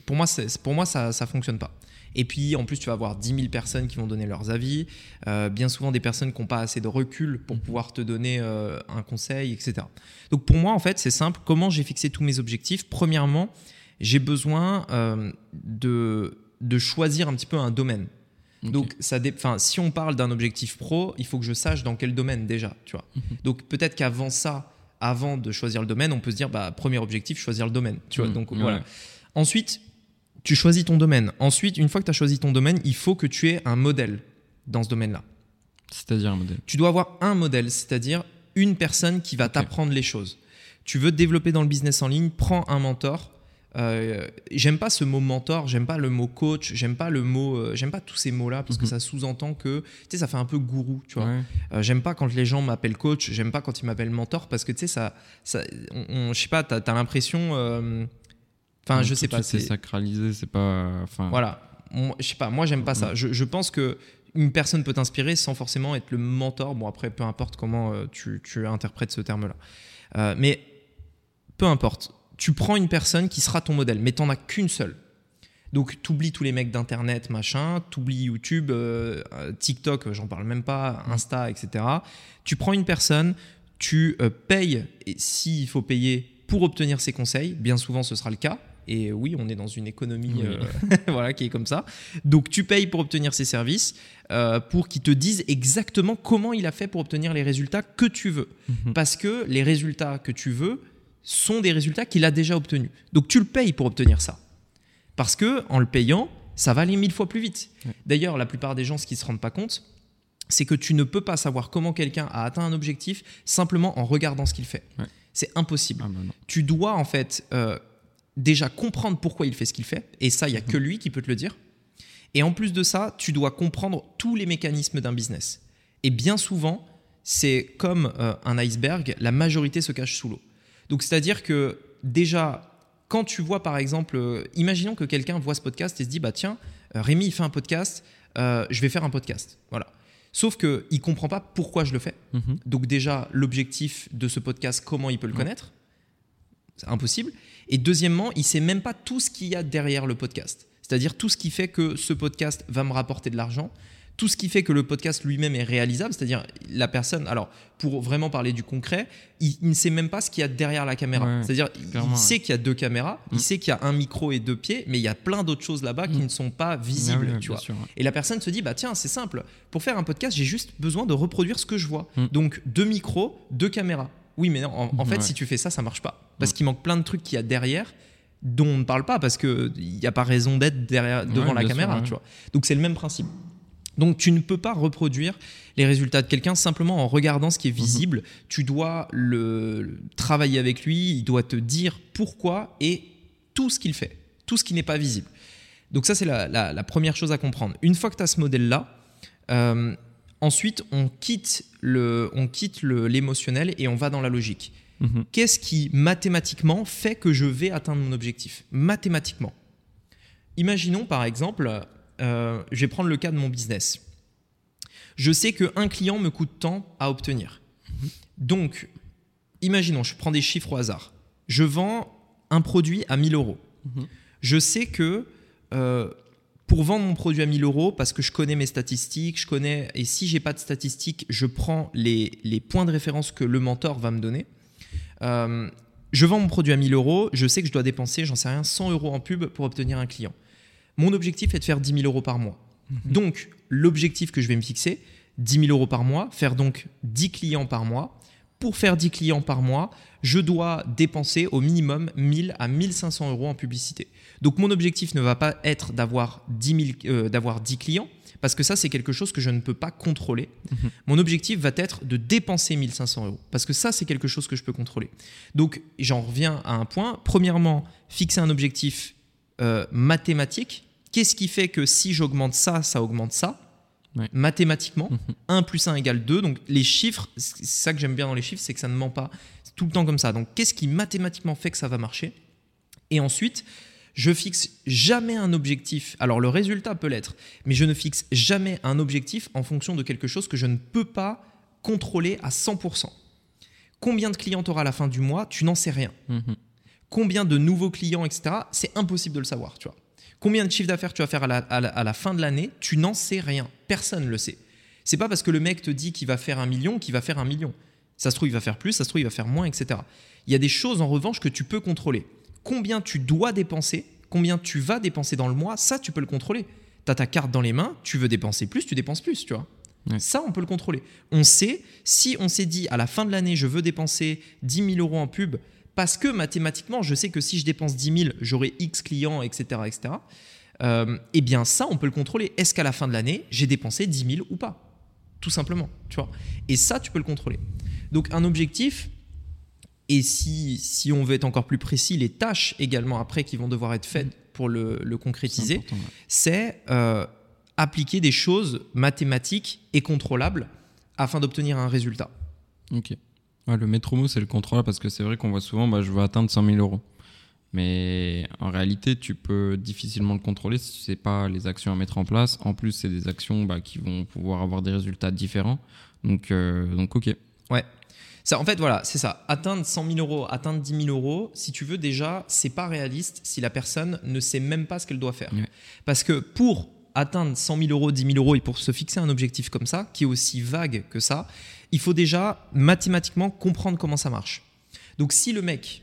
pour moi, pour moi ça ne fonctionne pas. Et puis, en plus, tu vas avoir 10 000 personnes qui vont donner leurs avis, euh, bien souvent des personnes qui n'ont pas assez de recul pour pouvoir te donner un conseil, etc. Donc, pour moi, en fait, c'est simple. Comment j'ai fixé tous mes objectifs? Premièrement, j'ai besoin de choisir un petit peu un domaine. Donc, ça enfin, si on parle d'un objectif pro, il faut que je sache dans quel domaine déjà, tu vois. Mhm. Donc, peut-être qu'avant ça, avant de choisir le domaine, on peut se dire, bah, premier objectif, choisir le domaine, tu vois. Mhm. Donc, Ouais. voilà. Ensuite, tu choisis ton domaine. Ensuite, une fois que tu as choisi ton domaine, il faut que tu aies un modèle dans ce domaine-là. C'est-à-dire un modèle. Tu dois avoir un modèle, c'est-à-dire une personne qui va t'apprendre les choses. Tu veux te développer dans le business en ligne, prends un mentor. Euh, j'aime pas ce mot mentor, j'aime pas le mot coach, j'aime pas le mot, euh, j'aime pas tous ces mots-là parce que Mhm. ça sous-entend que, tu sais, ça fait un peu gourou, tu vois. Ouais. Euh, j'aime pas quand les gens m'appellent coach, j'aime pas quand ils m'appellent mentor parce que tu sais, ça, ça, on, on- je sais pas, t'as as, l'impression, enfin, je sais pas, C'est sacralisé, c'est pas. Enfin. voilà. Je sais pas, moi j'aime pas ça. Je, je pense que une personne peut t'inspirer sans forcément être le mentor. Bon, après, peu importe comment tu, tu interprètes ce terme-là. Mais peu importe. Tu prends une personne qui sera ton modèle, mais t'en as qu'une seule. Donc, t'oublies tous les mecs d'internet, machin, t'oublies YouTube, euh, euh, TikTok, euh, j'en parle même pas, Insta, etc. Tu prends une personne, tu euh, payes, et s'il faut payer pour obtenir ses conseils, bien souvent ce sera le cas. Et oui, on est dans une économie Oui. euh, voilà, qui est comme ça. Donc tu payes pour obtenir ses services, euh, pour qu'ils te disent exactement comment il a fait pour obtenir les résultats que tu veux. Mhm. Parce que les résultats que tu veux sont des résultats qu'il a déjà obtenus. Donc tu le payes pour obtenir ça. Parce que en le payant, ça va aller mille fois plus vite. Ouais. D'ailleurs, la plupart des gens, ce qu'ils se rendent pas compte, c'est que tu ne peux pas savoir comment quelqu'un a atteint un objectif simplement en regardant ce qu'il fait. Ouais. C'est impossible. Ah bah. Tu dois en fait euh, déjà comprendre pourquoi il fait ce qu'il fait, et ça, il n'y a que lui qui peut te le dire. Et en plus de ça, tu dois comprendre tous les mécanismes d'un business. Et bien souvent, c'est comme euh, un iceberg, la majorité se cache sous l'eau. Donc c'est-à-dire que déjà, quand tu vois par exemple, euh, imaginons que quelqu'un voit ce podcast et se dit, bah tiens, euh, Rémi, il fait un podcast, euh, je vais faire un podcast. Voilà. Sauf qu'il ne comprend pas pourquoi je le fais. Mhm. Donc déjà, l'objectif de ce podcast, comment il peut le connaître c'est impossible. Et deuxièmement, il sait même pas tout ce qu'il y a derrière le podcast. C'est-à-dire tout ce qui fait que ce podcast va me rapporter de l'argent, tout ce qui fait que le podcast lui-même est réalisable, c'est-à-dire la personne, alors pour vraiment parler du concret, il, ne sait même pas ce qu'il y a derrière la caméra. c'est-à-dire il sait qu'il y a deux caméras, il mm. sait qu'il y a un micro et deux pieds, mais il y a plein d'autres choses là-bas qui mm. ne sont pas visibles, ah tu vois. Et la personne se dit, bah tiens, c'est simple, pour faire un podcast, j'ai juste besoin de reproduire ce que je vois. Mm. Donc deux micros, deux caméras. Oui, mais non, en, fait, si tu fais ça, ça marche pas. Parce qu'il manque plein de trucs qu'il y a derrière dont on ne parle pas parce qu'il n'y a pas raison d'être derrière, devant la caméra. tu vois. Donc c'est le même principe. Donc tu ne peux pas reproduire les résultats de quelqu'un simplement en regardant ce qui est mhm. visible. Tu dois le, travailler avec lui, il doit te dire pourquoi et tout ce qu'il fait, tout ce qui n'est pas visible. Donc ça c'est la, première chose à comprendre. Une fois que tu as ce modèle-là, euh, ensuite on quitte le, on quitte l'émotionnel et on va dans la logique. Mhm. Qu'est-ce qui mathématiquement fait que je vais atteindre mon objectif? Mathématiquement. Imaginons par exemple euh, je vais prendre le cas de mon business. Je sais qu'un client me coûte tant à obtenir. Donc, imaginons, je prends des chiffres au hasard. Je vends un produit à 1000 euros. Je sais que euh, pour vendre mon produit à 1000 euros, parce que je connais mes statistiques, je connais, et si j'ai pas de statistiques, je prends les, points de référence que le mentor va me donner. Euh, je vends mon produit à 1000 euros, je sais que je dois dépenser, j'en sais rien, 100 euros en pub pour obtenir un client. Mon objectif est de faire 10 000 euros par mois. Mhm. Donc, l'objectif que je vais me fixer, 10 000 euros par mois, faire donc 10 clients par mois. Pour faire 10 clients par mois, je dois dépenser au minimum 1000 à 1500 euros en publicité. Donc mon objectif ne va pas être d'avoir 10, euh, d'avoir 10 clients, parce que ça c'est quelque chose que je ne peux pas contrôler. Mhm. Mon objectif va être de dépenser 1500 euros, parce que ça c'est quelque chose que je peux contrôler. Donc j'en reviens à un point. Premièrement, fixer un objectif euh, mathématique Qu'est-ce qui fait que si j'augmente ça, ça augmente ça Mathématiquement, 1 plus 1 égale 2. Donc les chiffres, c'est ça que j'aime bien dans les chiffres, c'est que ça ne ment pas. C'est tout le temps comme ça. Donc qu'est-ce qui mathématiquement fait que ça va marcher? Et ensuite, je fixe jamais un objectif. Alors le résultat peut l'être, mais je ne fixe jamais un objectif en fonction de quelque chose que je ne peux pas contrôler à 100%. Combien de clients tu auras à la fin du mois? Tu n'en sais rien. Mhm. Combien de nouveaux clients, etc. C'est impossible de le savoir, tu vois. Combien de chiffre d'affaires tu vas faire à la, fin de l'année Tu n'en sais rien. Personne ne le sait. C'est pas parce que le mec te dit qu'il va faire un million qu'il va faire un million. Ça se trouve, il va faire plus, ça se trouve, il va faire moins, etc. Il y a des choses en revanche que tu peux contrôler. Combien tu dois dépenser, combien tu vas dépenser dans le mois, ça tu peux le contrôler. Tu as ta carte dans les mains, tu veux dépenser plus, tu dépenses plus, tu vois. Ça, on peut le contrôler. On sait, si on s'est dit à la fin de l'année, je veux dépenser 10 000 euros en pub, parce que mathématiquement, je sais que si je dépense 10 000, j'aurai X clients, etc. etc. Euh, eh bien, ça, on peut le contrôler. Est-ce qu'à la fin de l'année, j'ai dépensé 10 000 ou pas? Tout simplement, tu vois. Et ça, tu peux le contrôler. Donc, un objectif, et si, si on veut être encore plus précis, les tâches également après qui vont devoir être faites pour le, concrétiser, c'est euh, appliquer des choses mathématiques et contrôlables afin d'obtenir un résultat. Ok le maître mot, c'est le contrôle parce que c'est vrai qu'on voit souvent, bah, je veux atteindre 100 000 euros. Mais en réalité, tu peux difficilement le contrôler si tu sais pas les actions à mettre en place. En plus, c'est des actions bah, qui vont pouvoir avoir des résultats différents. Donc, euh, donc ok. Ouais. Ça, en fait, voilà, c'est ça. Atteindre 100 000 euros, atteindre 10 000 euros, si tu veux, déjà, c'est pas réaliste si la personne ne sait même pas ce qu'elle doit faire. Parce que pour atteindre 100 000 euros, 10 000 euros et pour se fixer un objectif comme ça, qui est aussi vague que ça, il faut déjà mathématiquement comprendre comment ça marche. Donc si le mec,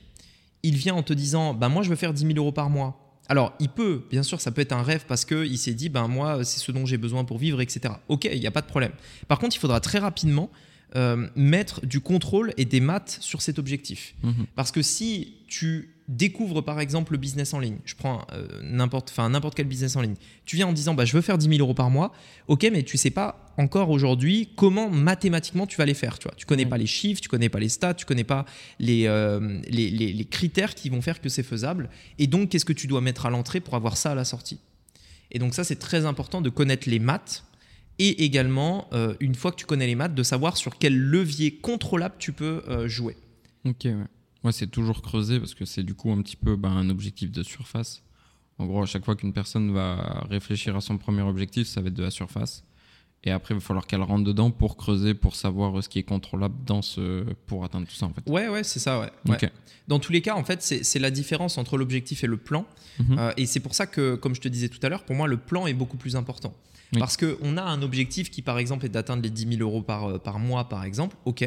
il vient en te disant, ben moi je veux faire 10 000 euros par mois, alors, il peut, bien sûr, ça peut être un rêve parce qu'il s'est dit, ben moi, c'est ce dont j'ai besoin pour vivre, etc. Ok, il n'y a pas de problème. Par contre, il faudra très rapidement euh, mettre du contrôle et des maths sur cet objectif. Mhm. Parce que si tu découvres par exemple le business en ligne, je prends euh, n'importe, enfin n'importe quel business en ligne, tu viens en disant bah, je veux faire 10 000 euros par mois, ok, mais tu sais pas encore aujourd'hui comment mathématiquement tu vas les faire. Tu vois, tu connais pas les chiffres, tu connais pas les stats, tu connais pas euh, les, les, les critères qui vont faire que c'est faisable. Et donc qu'est-ce que tu dois mettre à l'entrée pour avoir ça à la sortie? Et donc ça c'est très important de connaître les maths et également, euh, une fois que tu connais les maths, de savoir sur quel levier contrôlable tu peux jouer. Ok, ouais. Moi, c'est toujours creuser parce que c'est du coup un petit peu ben, un objectif de surface. En gros, à chaque fois qu'une personne va réfléchir à son premier objectif, ça va être de la surface. Et après, il va falloir qu'elle rentre dedans pour creuser, pour savoir ce qui est contrôlable dans ce, pour atteindre tout ça, en fait. Ouais, ouais, c'est ça, ouais. ouais. Dans tous les cas, en fait, c'est la différence entre l'objectif et le plan. Mhm. Euh, et c'est pour ça que, comme je te disais tout à l'heure, pour moi, le plan est beaucoup plus important. Oui. Parce qu'on a un objectif qui, par exemple, est d'atteindre les 10 000 euros par, euh, par mois, par exemple. OK.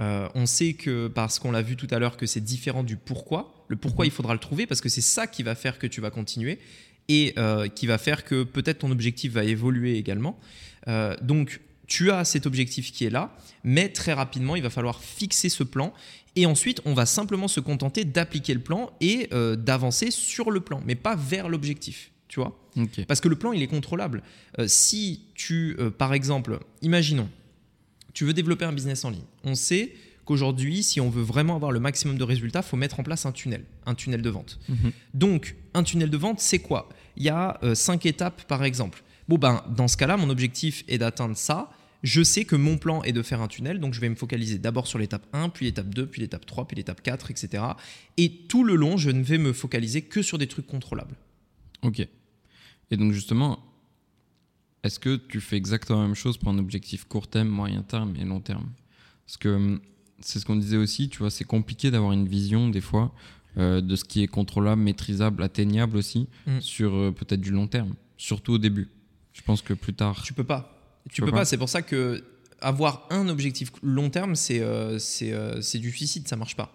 Euh, on sait que, parce qu'on l'a vu tout à l'heure, que c'est différent du pourquoi. Le pourquoi, Mhm. il faudra le trouver parce que c'est ça qui va faire que tu vas continuer et euh, qui va faire que peut-être ton objectif va évoluer également. Euh, donc, tu as cet objectif qui est là, mais très rapidement, il va falloir fixer ce plan. Et ensuite, on va simplement se contenter d'appliquer le plan et d'avancer sur le plan, mais pas vers l'objectif. Tu vois? Parce que le plan, il est contrôlable. Euh, si tu, euh, par exemple, imaginons, tu veux développer un business en ligne. On sait qu'aujourd'hui, si on veut vraiment avoir le maximum de résultats, il faut mettre en place un tunnel, un tunnel de vente. Mhm. Donc, un tunnel de vente, c'est quoi? Il y a euh, cinq étapes, par exemple. Bon, ben, dans ce cas-là, mon objectif est d'atteindre ça. Je sais que mon plan est de faire un tunnel, donc je vais me focaliser d'abord sur l'étape 1, puis l'étape 2, puis l'étape 3, puis l'étape 4, etc. Et tout le long, je ne vais me focaliser que sur des trucs contrôlables. Ok. Et donc justement, est-ce que tu fais exactement la même chose pour un objectif court terme, moyen terme et long terme? Parce que hum, c'est ce qu'on disait aussi, tu vois, c'est compliqué d'avoir une vision des fois euh, de ce qui est contrôlable, maîtrisable, atteignable aussi Mm. sur euh, peut-être du long terme, surtout au début. Je pense que plus tard. Tu peux pas. Tu peux peux pas. pas. C'est pour ça que avoir un objectif long terme, c'est c'est euh, c'est du suicide, ça marche pas.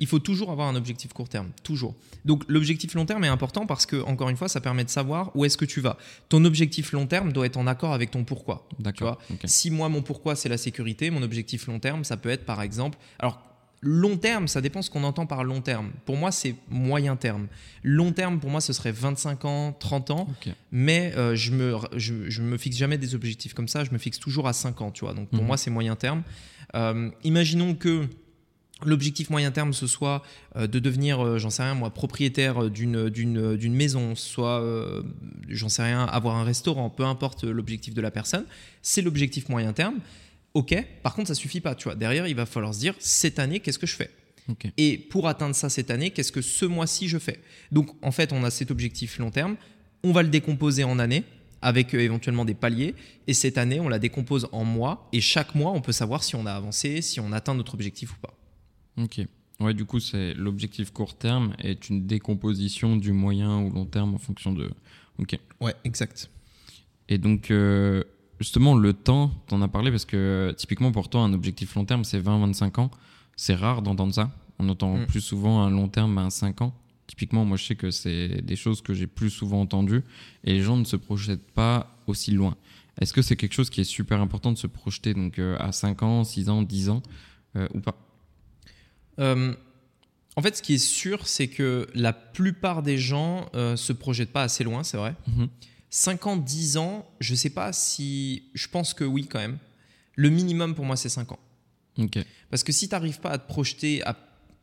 Il faut toujours avoir un objectif court terme, toujours. Donc l'objectif long terme est important parce que encore une fois, ça permet de savoir où est-ce que tu vas. Ton objectif long terme doit être en accord avec ton pourquoi. D'accord. ok. Si moi mon pourquoi c'est la sécurité, mon objectif long terme, ça peut être par exemple. Alors long terme, ça dépend ce qu'on entend par long terme. Pour moi, c'est moyen terme. Long terme, pour moi, ce serait 25 ans, 30 ans. Mais euh, je me je, je me fixe jamais des objectifs comme ça. Je me fixe toujours à 5 ans, tu vois. Donc pour Mhm. moi, c'est moyen terme. Euh, imaginons que L'objectif moyen terme, ce soit euh, de devenir, euh, j'en sais rien moi, propriétaire d'une, d'une, d'une maison, soit, euh, j'en sais rien, avoir un restaurant, peu importe l'objectif de la personne, c'est l'objectif moyen terme. Ok, par contre, ça suffit pas, tu vois. Derrière, il va falloir se dire, cette année, qu'est-ce que je fais? Et pour atteindre ça cette année, qu'est-ce que ce mois-ci je fais? Donc, en fait, on a cet objectif long terme, on va le décomposer en années avec éventuellement des paliers. Et cette année, on la décompose en mois. Et chaque mois, on peut savoir si on a avancé, si on atteint notre objectif ou pas. Ok. Ouais, du coup, c'est l'objectif court terme est une décomposition du moyen ou long terme en fonction de. Ok. Ouais, exact. Et donc, euh, justement, le temps, t'en as parlé parce que typiquement pour toi, un objectif long terme, c'est 20-25 ans. C'est rare d'entendre ça. On entend Mm. plus souvent un long terme à 5 ans. Typiquement, moi, je sais que c'est des choses que j'ai plus souvent entendues et les gens ne se projettent pas aussi loin. Est-ce que c'est quelque chose qui est super important de se projeter donc euh, à 5 ans, 6 ans, 10 ans euh, ou pas? Euh, en fait, ce qui est sûr, c'est que la plupart des gens euh, se projettent pas assez loin, c'est vrai. Mhm. 5 ans, 10 ans, je sais pas si. Je pense que oui, quand même. Le minimum pour moi, c'est 5 ans. Ok. Parce que si tu n'arrives pas à te projeter à,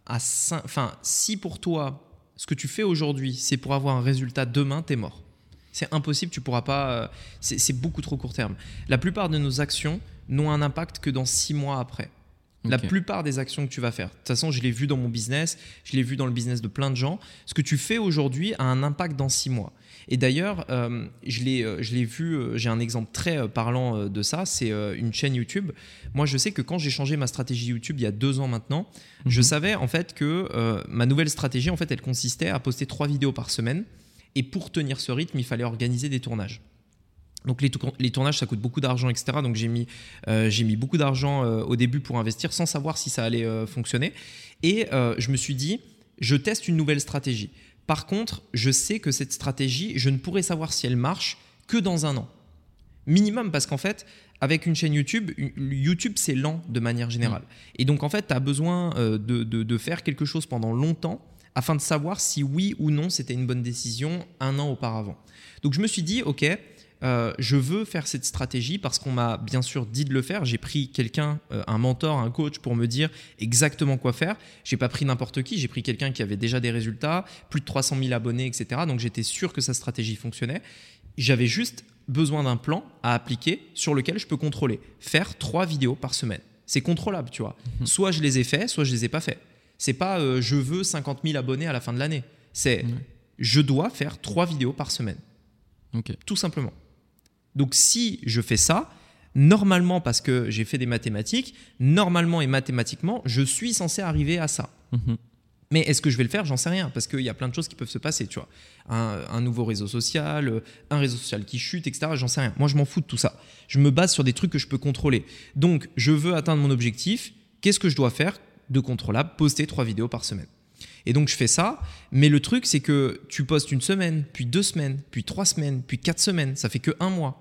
à 5. Enfin, si pour toi, ce que tu fais aujourd'hui, c'est pour avoir un résultat demain, tu es mort. C'est impossible, tu pourras pas. euh, C'est c'est beaucoup trop court terme. La plupart de nos actions n'ont un impact que dans 6 mois après. La plupart des actions que tu vas faire. De toute façon, je l'ai vu dans mon business, je l'ai vu dans le business de plein de gens. Ce que tu fais aujourd'hui a un impact dans six mois. Et d'ailleurs, euh, je l'ai euh, je l'ai vu, euh, j'ai un exemple très parlant de ça, c'est une chaîne YouTube. Moi, je sais que quand j'ai changé ma stratégie YouTube il y a deux ans maintenant, je Mhm. savais en fait que euh, ma nouvelle stratégie, en fait, elle consistait à poster trois vidéos par semaine. Et pour tenir ce rythme, il fallait organiser des tournages. Donc les, tour- les tournages, ça coûte beaucoup d'argent, etc. Donc j'ai mis, euh, j'ai mis beaucoup d'argent euh, au début pour investir sans savoir si ça allait euh, fonctionner. Et je me suis dit, je teste une nouvelle stratégie. Par contre, je sais que cette stratégie, je ne pourrai savoir si elle marche que dans un an. Minimum, parce qu'en fait, avec une chaîne YouTube, YouTube, c'est lent de manière générale. Et donc, en fait, tu as besoin de, de- de faire quelque chose pendant longtemps afin de savoir si oui ou non c'était une bonne décision un an auparavant. Donc, je me suis dit, OK, euh, je veux faire cette stratégie parce qu'on m'a bien sûr dit de le faire. J'ai pris quelqu'un, euh, un mentor, un coach pour me dire exactement quoi faire. J'ai pas pris n'importe qui, j'ai pris quelqu'un qui avait déjà des résultats, plus de 300 000 abonnés, etc. Donc j'étais sûr que sa stratégie fonctionnait. J'avais juste besoin d'un plan à appliquer sur lequel je peux contrôler. Faire trois vidéos par semaine. C'est contrôlable, tu vois. Soit je les ai fait, soit je les ai pas fait. C'est pas euh, je veux 50 000 abonnés à la fin de l'année. C'est je dois faire trois vidéos par semaine, tout simplement. Donc si je fais ça, normalement, parce que j'ai fait des mathématiques, normalement et mathématiquement, je suis censé arriver à ça. Mhm. Mais est-ce que je vais le faire? J'en sais rien, parce qu'il y a plein de choses qui peuvent se passer, tu vois. Un, un nouveau réseau social, un réseau social qui chute, etc. J'en sais rien. Moi, je m'en fous de tout ça. Je me base sur des trucs que je peux contrôler. Donc, je veux atteindre mon objectif. Qu'est-ce que je dois faire de contrôlable? Poster trois vidéos par semaine. Et donc, je fais ça. Mais le truc, c'est que tu postes une semaine, puis deux semaines, puis trois semaines, puis quatre semaines. Ça fait que un mois.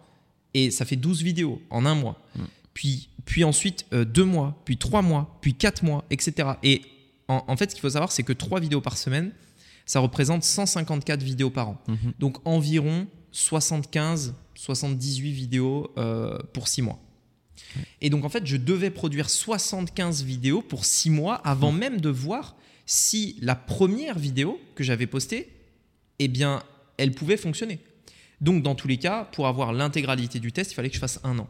Et ça fait 12 vidéos en un mois. Mm. Puis, puis ensuite, euh, deux mois, puis trois mois, puis quatre mois, etc. Et en, en fait, ce qu'il faut savoir, c'est que trois vidéos par semaine, ça représente 154 vidéos par an. Mhm. Donc environ 75, 78 vidéos euh, pour 6 mois. Et donc en fait, je devais produire 75 vidéos pour 6 mois avant même de voir si la première vidéo que j'avais postée, eh bien, elle pouvait fonctionner. Donc dans tous les cas, pour avoir l'intégralité du test, il fallait que je fasse un an.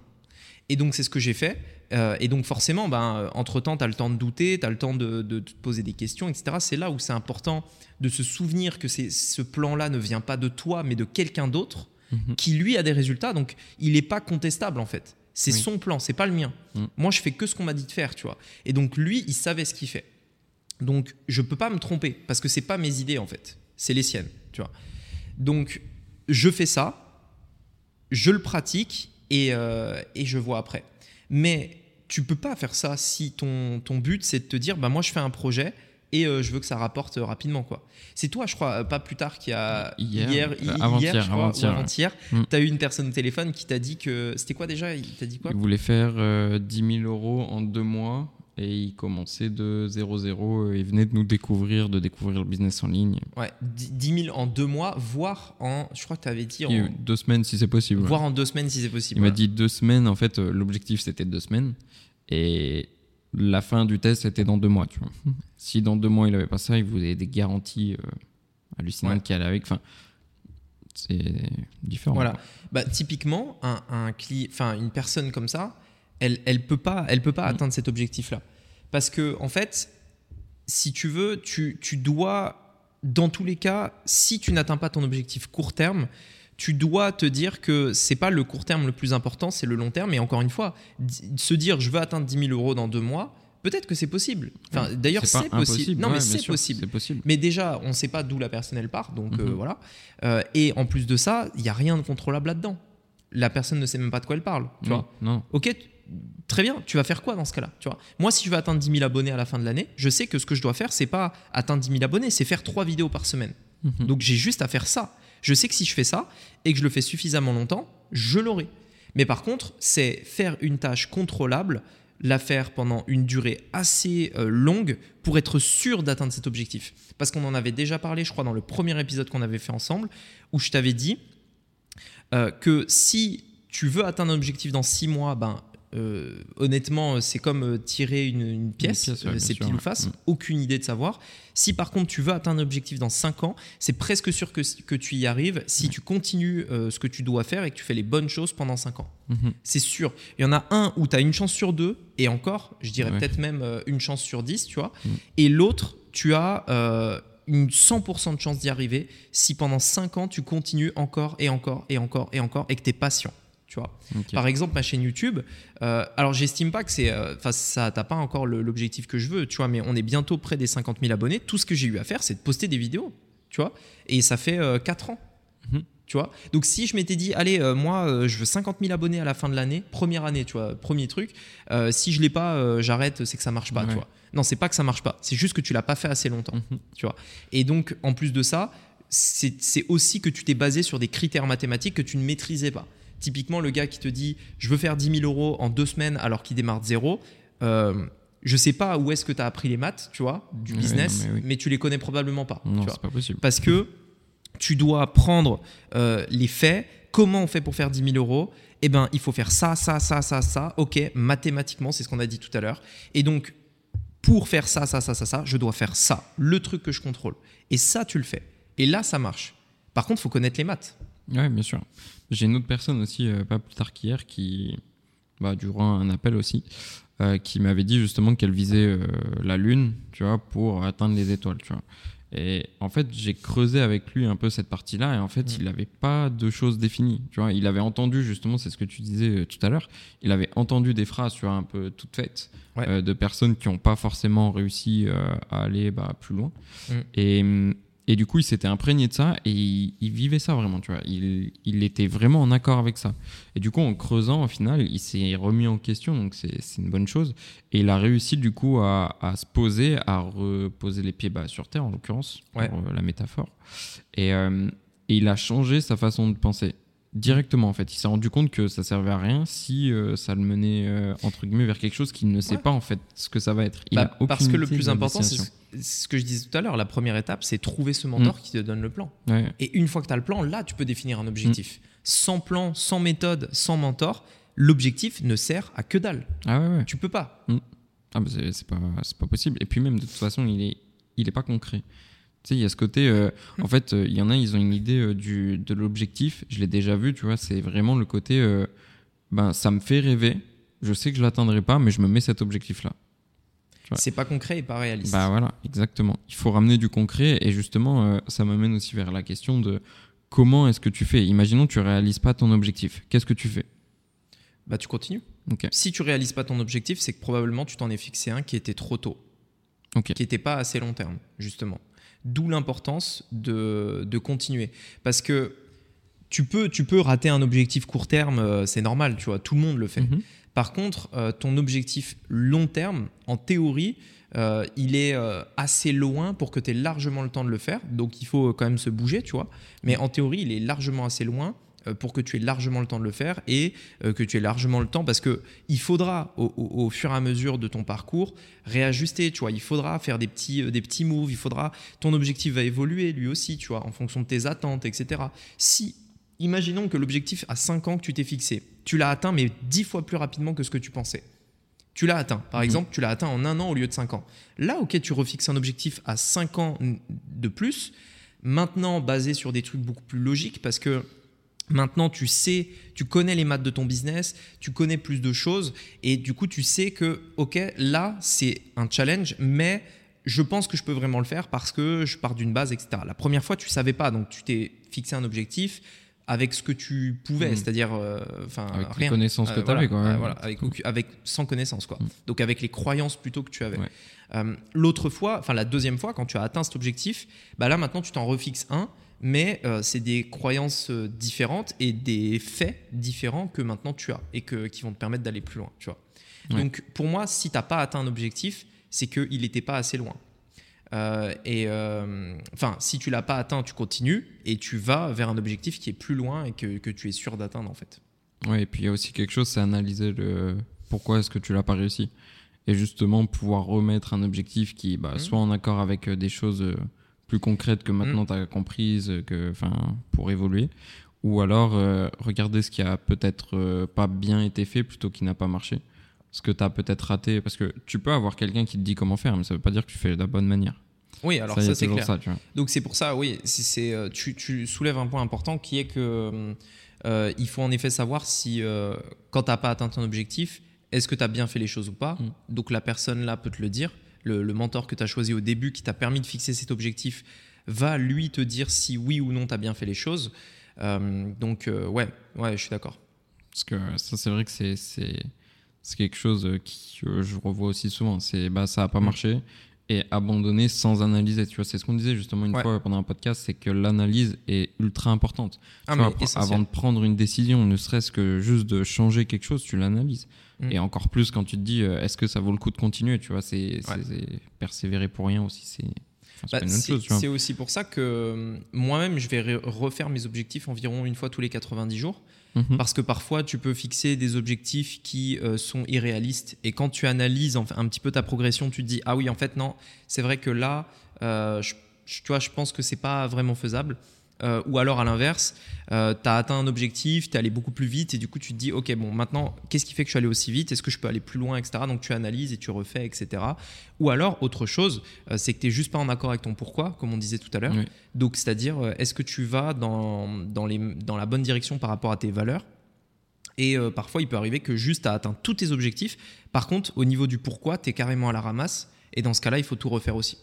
Et donc c'est ce que j'ai fait. Euh, et donc forcément, ben, entre-temps, tu as le temps de douter, tu as le temps de, de te poser des questions, etc. C'est là où c'est important de se souvenir que ce plan-là ne vient pas de toi, mais de quelqu'un d'autre Mhm. qui, lui, a des résultats. Donc il n'est pas contestable, en fait. C'est Oui. son plan, c'est pas le mien. Mm. Moi, je fais que ce qu'on m'a dit de faire, tu vois. Et donc lui, il savait ce qu'il fait. Donc je peux pas me tromper parce que c'est pas mes idées en fait, c'est les siennes, tu vois. Donc je fais ça, je le pratique et, euh, et je vois après. Mais tu peux pas faire ça si ton, ton but c'est de te dire bah moi je fais un projet et euh, je veux que ça rapporte euh, rapidement quoi. C'est toi je crois pas plus tard qu'il y a Hier, hier, hi- hier, avant-hier, je crois, ou avant-hier, ouais. avant-hier, Mm. tu as eu une personne au téléphone qui t'a dit que c'était quoi déjà? Il t'a dit quoi? Il voulait faire euh, 10 000 euros en deux mois et il commençait de 0-0 et il venait de nous découvrir, de découvrir le business en ligne. Ouais, 10 000 en deux mois, voire en je crois que tu avais dit en, deux semaines si c'est possible. voire en deux semaines si c'est possible. Il m'a dit deux semaines. En fait, euh, l'objectif c'était deux semaines et la fin du test était dans deux mois. Tu vois. Si dans deux mois il avait pas ça, il vous avait des garanties euh, hallucinantes Ouais. qui allaient avec. Enfin, c'est différent. Voilà. Bah, typiquement, un, un cli- enfin, une personne comme ça, elle elle peut pas, elle peut pas Mm. atteindre cet objectif-là. Parce que, en fait, si tu veux, tu, tu dois, dans tous les cas, si tu n'atteins pas ton objectif court terme, tu dois te dire que c'est pas le court terme le plus important, c'est le long terme. Et encore une fois, se dire je veux atteindre 10 000 euros dans deux mois, peut-être que c'est possible. Enfin, Ouais. d'ailleurs, c'est possible. Non, Ouais, mais c'est possible. Possible. Mais déjà, on ne sait pas d'où la personne elle part, donc euh, Mhm. voilà. Euh, et en plus de ça, il n'y a rien de contrôlable là-dedans. La personne ne sait même pas de quoi elle parle, tu vois. Non. Ok, très bien. Tu vas faire quoi dans ce cas-là, tu vois? Moi, si je veux atteindre 10 000 abonnés à la fin de l'année, je sais que ce que je dois faire, c'est pas atteindre 10 000 abonnés, c'est faire trois vidéos par semaine. Mhm. Donc j'ai juste à faire ça. Je sais que si je fais ça et que je le fais suffisamment longtemps, je l'aurai. Mais par contre, c'est faire une tâche contrôlable, la faire pendant une durée assez euh, longue pour être sûr d'atteindre cet objectif. Parce qu'on en avait déjà parlé, je crois, dans le premier épisode qu'on avait fait ensemble, où je t'avais dit euh, que si tu veux atteindre un objectif dans six mois, ben, euh, honnêtement, c'est comme euh, tirer une, une pièce, pièce, ouais, euh, bien c'est sûr, pile ou ouais. face, Mm. aucune idée de savoir. Si par contre tu veux atteindre un objectif dans 5 ans, c'est presque sûr que, que tu y arrives si tu continues euh, ce que tu dois faire et que tu fais les bonnes choses pendant 5 ans. Mhm. C'est sûr. Il y en a un où tu as une chance sur deux, et encore, je dirais Ouais. peut-être même euh, une chance sur 10, tu vois. Mm. Et l'autre, tu as euh, une 100% de chance d'y arriver si pendant 5 ans tu continues encore et encore et encore et encore et que tu es patient. Tu vois. Ok. Par exemple, ma chaîne YouTube, euh, alors j'estime pas que c'est. euh, Enfin, ça, t'as pas encore l'objectif que je veux, tu vois, mais on est bientôt près des 50 000 abonnés. Tout ce que j'ai eu à faire, c'est de poster des vidéos, tu vois, et ça fait 4 ans. Mhm. Tu vois Donc, si je m'étais dit, allez, euh, moi, euh, je veux 50 000 abonnés à la fin de l'année, première année, tu vois, premier truc, euh, si je l'ai pas, euh, j'arrête, c'est que ça marche pas, tu vois. Non, c'est pas que ça marche pas, c'est juste que tu l'as pas fait assez longtemps, Mhm. tu vois. Et donc, en plus de ça, c'est aussi que tu t'es basé sur des critères mathématiques que tu ne maîtrisais pas. Typiquement, le gars qui te dit je veux faire 10 000 euros en deux semaines alors qu'il démarre de zéro, euh, je sais pas où est-ce que tu as appris les maths, tu vois, du business, non, mais oui. tu les connais probablement pas. Non, tu vois. c'est pas possible. Parce que tu dois prendre euh, les faits. Comment on fait pour faire 10 000 euros Eh ben, il faut faire ça, ça, ça, ça, ça. Ok, mathématiquement, c'est ce qu'on a dit tout à l'heure. Et donc, pour faire ça, ça, ça, ça, ça, je dois faire ça, le truc que je contrôle. Et ça, tu le fais. Et là, ça marche. Par contre, il faut connaître les maths. Ouais, bien sûr. J'ai une autre personne aussi, euh, pas plus tard qu'hier, qui, bah, durant un appel aussi, euh, qui m'avait dit justement qu'elle visait euh, la Lune, tu vois, pour atteindre les étoiles, tu vois. Et en fait, j'ai creusé avec lui un peu cette partie-là, et en fait, Mm. il n'avait pas de choses définies. Tu vois, il avait entendu justement, c'est ce que tu disais tout à l'heure, il avait entendu des phrases, tu vois, un peu toutes faites, Ouais. de personnes qui n'ont pas forcément réussi à aller bah, plus loin. Mm. Et, hum, et du coup, il s'était imprégné de ça et il, il vivait ça vraiment, tu vois. Il, il était vraiment en accord avec ça. Et du coup, en creusant, au final, il s'est remis en question, donc c'est une bonne chose. Et il a réussi, du coup, à, à se poser, à reposer les pieds bas sur terre, en l'occurrence, Ouais. pour euh, la métaphore. Et, euh, et il a changé sa façon de penser. Directement, en fait. Il s'est rendu compte que ça servait à rien si euh, ça le menait, euh, entre guillemets, vers quelque chose qu'il ne sait Ouais. pas, en fait, ce que ça va être. Il Bah, a parce que le plus important, c'est. Ce, que je disais tout à l'heure. La première étape, c'est trouver ce mentor qui te donne le plan. Ouais. Et une fois que tu as le plan, là, tu peux définir un objectif. Mm. Sans plan, sans méthode, sans mentor, l'objectif ne sert à que dalle. Ah ouais, ouais. Tu peux pas. Ah bah c'est pas, c'est pas possible. Et puis même, de toute façon, il est, il est pas concret. Tu sais, il y a ce côté... euh, en fait, euh, il y en a, ils ont une idée euh, du, de l'objectif. Je l'ai déjà vu, tu vois. C'est vraiment le côté... ben, ça me fait rêver. Je sais que je l'atteindrai pas, mais je me mets cet objectif-là. C'est pas concret et pas réaliste. Bah voilà, exactement. Il faut ramener du concret. Et justement, euh, ça m'amène aussi vers la question de comment est-ce que tu fais? Imaginons que tu réalises pas ton objectif. Qu'est-ce que tu fais? Bah, tu continues. Ok. Si tu réalises pas ton objectif, c'est que probablement tu t'en es fixé un qui était trop tôt, qui n'était pas assez long terme, justement. D'où l'importance de, de continuer. Parce que tu peux, tu peux rater un objectif court terme, euh, c'est normal, tu vois, tout le monde le fait. Mhm. Par contre, euh, ton objectif long terme, en théorie, euh, il est euh, assez loin pour que tu aies largement le temps de le faire. Donc il faut quand même se bouger, tu vois. Mais en théorie, il est largement assez loin pour que tu aies largement le temps de le faire et que tu aies largement le temps parce que il faudra au, au- fur et à mesure de ton parcours réajuster, tu vois. Il faudra faire des petits, des petits moves, il faudra ton objectif va évoluer lui aussi, tu vois, en fonction de tes attentes, etc. Si Imaginons que l'objectif à 5 ans que tu t'es fixé, tu l'as atteint mais 10 fois plus rapidement que ce que tu pensais. Tu l'as atteint. Par Mhm. exemple, tu l'as atteint en un an au lieu de 5 ans. Là, ok, tu refixes un objectif à 5 ans de plus, maintenant basé sur des trucs beaucoup plus logiques parce que maintenant tu sais, tu connais les maths de ton business, tu connais plus de choses et du coup tu sais que, ok, là c'est un challenge, mais je pense que je peux vraiment le faire parce que je pars d'une base, etc. La première fois, tu savais pas, donc tu t'es fixé un objectif avec ce que tu pouvais, Mhm. c'est-à-dire, euh, enfin, Avec les connaissances que Euh, tu avais, voilà, quoi. euh, voilà, avec, aucun- avec sans connaissance, quoi. Mm. Donc avec les croyances plutôt que tu avais. Ouais. Euh, L'autre fois, enfin la deuxième fois, quand tu as atteint cet objectif, bah là maintenant tu t'en refixes un, mais c'est des croyances différentes et des faits différents que maintenant tu as et que, qui vont te permettre d'aller plus loin, tu vois. Ouais. Donc pour moi, si tu n'as pas atteint un objectif, c'est qu'il n'était pas assez loin. Euh, et euh, enfin, si tu l'as pas atteint, tu continues et tu vas vers un objectif qui est plus loin et que, que tu es sûr d'atteindre en fait. Ouais, et puis il y a aussi quelque chose, c'est analyser le pourquoi est-ce que tu l'as pas réussi. Et justement, pouvoir remettre un objectif qui bah, Mhm. soit en accord avec euh, des choses plus concrètes que maintenant tu as comprises, que, enfin, pour évoluer. Ou alors euh, regarder ce qui a peut-être euh, pas bien été fait plutôt qui n'a pas marché. Ce que tu as peut-être raté. Parce que tu peux avoir quelqu'un qui te dit comment faire, mais ça veut pas dire que tu fais de la bonne manière. Oui, alors ça, ça, c'est clair. ça, tu vois. Donc c'est pour ça, oui, c'est, euh, tu, tu soulèves un point important qui est que euh, il faut en effet savoir si euh, quand tu n'as pas atteint ton objectif, est-ce que tu as bien fait les choses ou pas. Mm. Donc la personne là peut te le dire. Le, le mentor que tu as choisi au début qui t'a permis de fixer cet objectif va lui te dire si oui ou non tu as bien fait les choses. Euh, donc euh, ouais, ouais, je suis d'accord. Parce que ça, c'est vrai que c'est, c'est, quelque chose euh, qui, que je revois aussi souvent. C'est bah, ça n'a pas Mm. marché et abandonner sans analyser. Tu vois, c'est ce qu'on disait justement une Ouais. fois pendant un podcast, c'est que l'analyse est ultra importante. Ah, vois, avant de prendre une décision, ne serait-ce que juste de changer quelque chose, tu l'analyses. Mm. Et encore plus quand tu te dis, euh, est-ce que ça vaut le coup de continuer Tu vois, c'est, Ouais. persévérer pour rien aussi. C'est, Bah, c'est aussi pour ça que euh, moi-même, je vais re- refaire mes objectifs environ une fois tous les 90 jours. Mhm. Parce que parfois, tu peux fixer des objectifs qui euh, sont irréalistes. Et quand tu analyses un petit peu ta progression, tu te dis Ah oui, en fait, non, c'est vrai que là, euh, je- tu vois, je pense que c'est pas vraiment faisable. Euh, ou alors à l'inverse, tu as atteint un objectif, tu es allé beaucoup plus vite et du coup tu te dis ok bon maintenant qu'est-ce qui fait que je suis allé aussi vite? Est-ce que je peux aller plus loin etc. Donc tu analyses et tu refais etc. Ou alors autre chose, euh, c'est que tu n'es juste pas en accord avec ton pourquoi comme on disait tout à l'heure. Oui. Donc c'est-à-dire euh, est-ce que tu vas dans, dans, les, dans la bonne direction par rapport à tes valeurs? Et euh, parfois, il peut arriver que juste tu as atteint tous tes objectifs. Par contre, au niveau du pourquoi, tu es carrément à la ramasse. Et dans ce cas-là, il faut tout refaire aussi.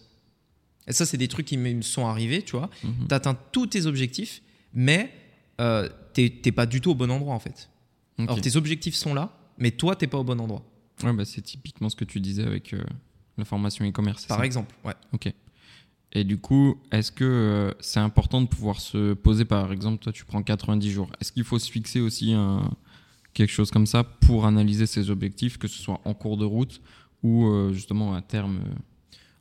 Et ça, c'est des trucs qui me sont arrivés, tu vois. Mhm. Tu atteins tous tes objectifs, mais euh, t'es pas du tout au bon endroit, en fait. Alors, tes objectifs sont là, mais toi, t'es pas au bon endroit. Ouais, bah, c'est typiquement ce que tu disais avec euh, la formation e-commerce. Par ça exemple, ouais. Ok. Et du coup, est-ce que euh, c'est important de pouvoir se poser, par exemple, toi tu prends 90 jours, est-ce qu'il faut se fixer aussi un, quelque chose comme ça pour analyser ses objectifs, que ce soit en cours de route ou euh, justement à terme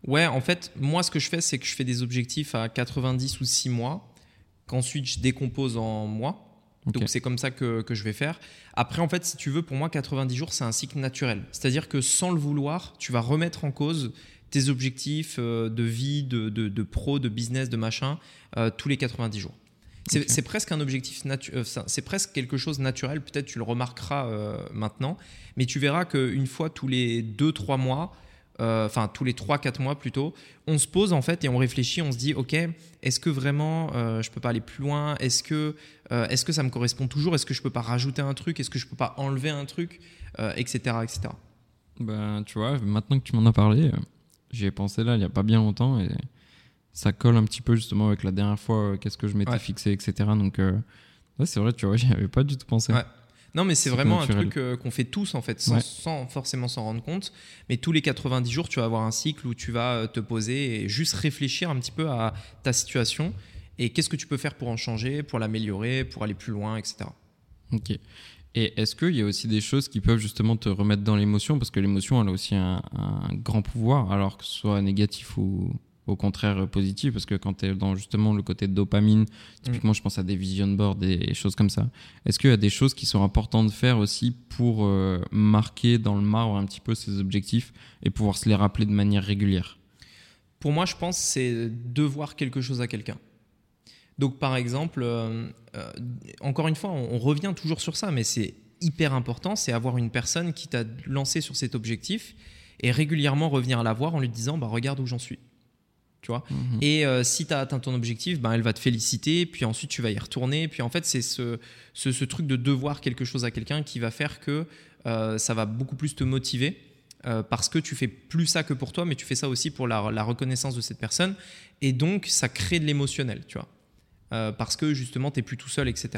Ouais, en fait, moi, ce que je fais, c'est que je fais des objectifs à 90 ou 6 mois, qu'ensuite je décompose en mois. Donc, c'est comme ça que, que je vais faire. Après, en fait, si tu veux, pour moi, 90 jours, c'est un cycle naturel. C'est-à-dire que sans le vouloir, tu vas remettre en cause tes objectifs euh, de vie, de, de, de pro, de business, de machin, euh, tous les 90 jours. C'est presque un objectif naturel, c'est presque quelque chose de naturel, peut-être tu le remarqueras euh, maintenant, mais tu verras qu'une fois tous les 2-3 mois, euh, enfin tous les 3-4 mois plutôt, on se pose en fait et on réfléchit, on se dit ok, est-ce que vraiment euh, je peux pas aller plus loin? Est-ce que, euh, est-ce que ça me correspond toujours? Est-ce que je peux pas rajouter un truc? Est-ce que je peux pas enlever un truc? Etc. etc. Ben, tu vois, maintenant que tu m'en as parlé, j'y ai pensé là il n'y a pas bien longtemps et ça colle un petit peu justement avec la dernière fois, qu'est-ce que je m'étais Ouais. fixé, etc. Donc, ouais, c'est vrai, tu vois, j'y avais pas du tout pensé. Ouais. Non, mais c'est vraiment naturel. un truc euh, qu'on fait tous en fait, sans, Ouais. sans forcément s'en rendre compte. Mais tous les 90 jours, tu vas avoir un cycle où tu vas euh, te poser et juste réfléchir un petit peu à ta situation et qu'est-ce que tu peux faire pour en changer, pour l'améliorer, pour aller plus loin, etc. Ok. Et est-ce qu'il y a aussi des choses qui peuvent justement te remettre dans l'émotion? Parce que l'émotion, elle a aussi un, un grand pouvoir, alors que ce soit négatif ou au contraire euh, positif. Parce que quand tu es dans justement le côté de dopamine, typiquement, je pense à des vision boards, des choses comme ça. Est-ce qu'il y a des choses qui sont importantes de faire aussi pour euh, marquer dans le marbre un petit peu ses objectifs et pouvoir se les rappeler de manière régulière? Pour moi, je pense c'est devoir quelque chose à quelqu'un. Donc, par exemple, euh, euh, encore une fois, on, on revient toujours sur ça, mais c'est hyper important, c'est avoir une personne qui t'a lancé sur cet objectif et régulièrement revenir la voir en lui disant, bah, regarde où j'en suis. Tu vois Mhm. Et euh, si tu as atteint ton objectif, ben, elle va te féliciter, puis ensuite tu vas y retourner. Puis en fait, c'est ce, ce, ce truc de devoir quelque chose à quelqu'un qui va faire que euh, ça va beaucoup plus te motiver. euh, parce que tu fais plus ça que pour toi, mais tu fais ça aussi pour la, la reconnaissance de cette personne. Et donc, ça crée de l'émotionnel, tu vois. Euh, parce que justement, tu n'es plus tout seul, etc.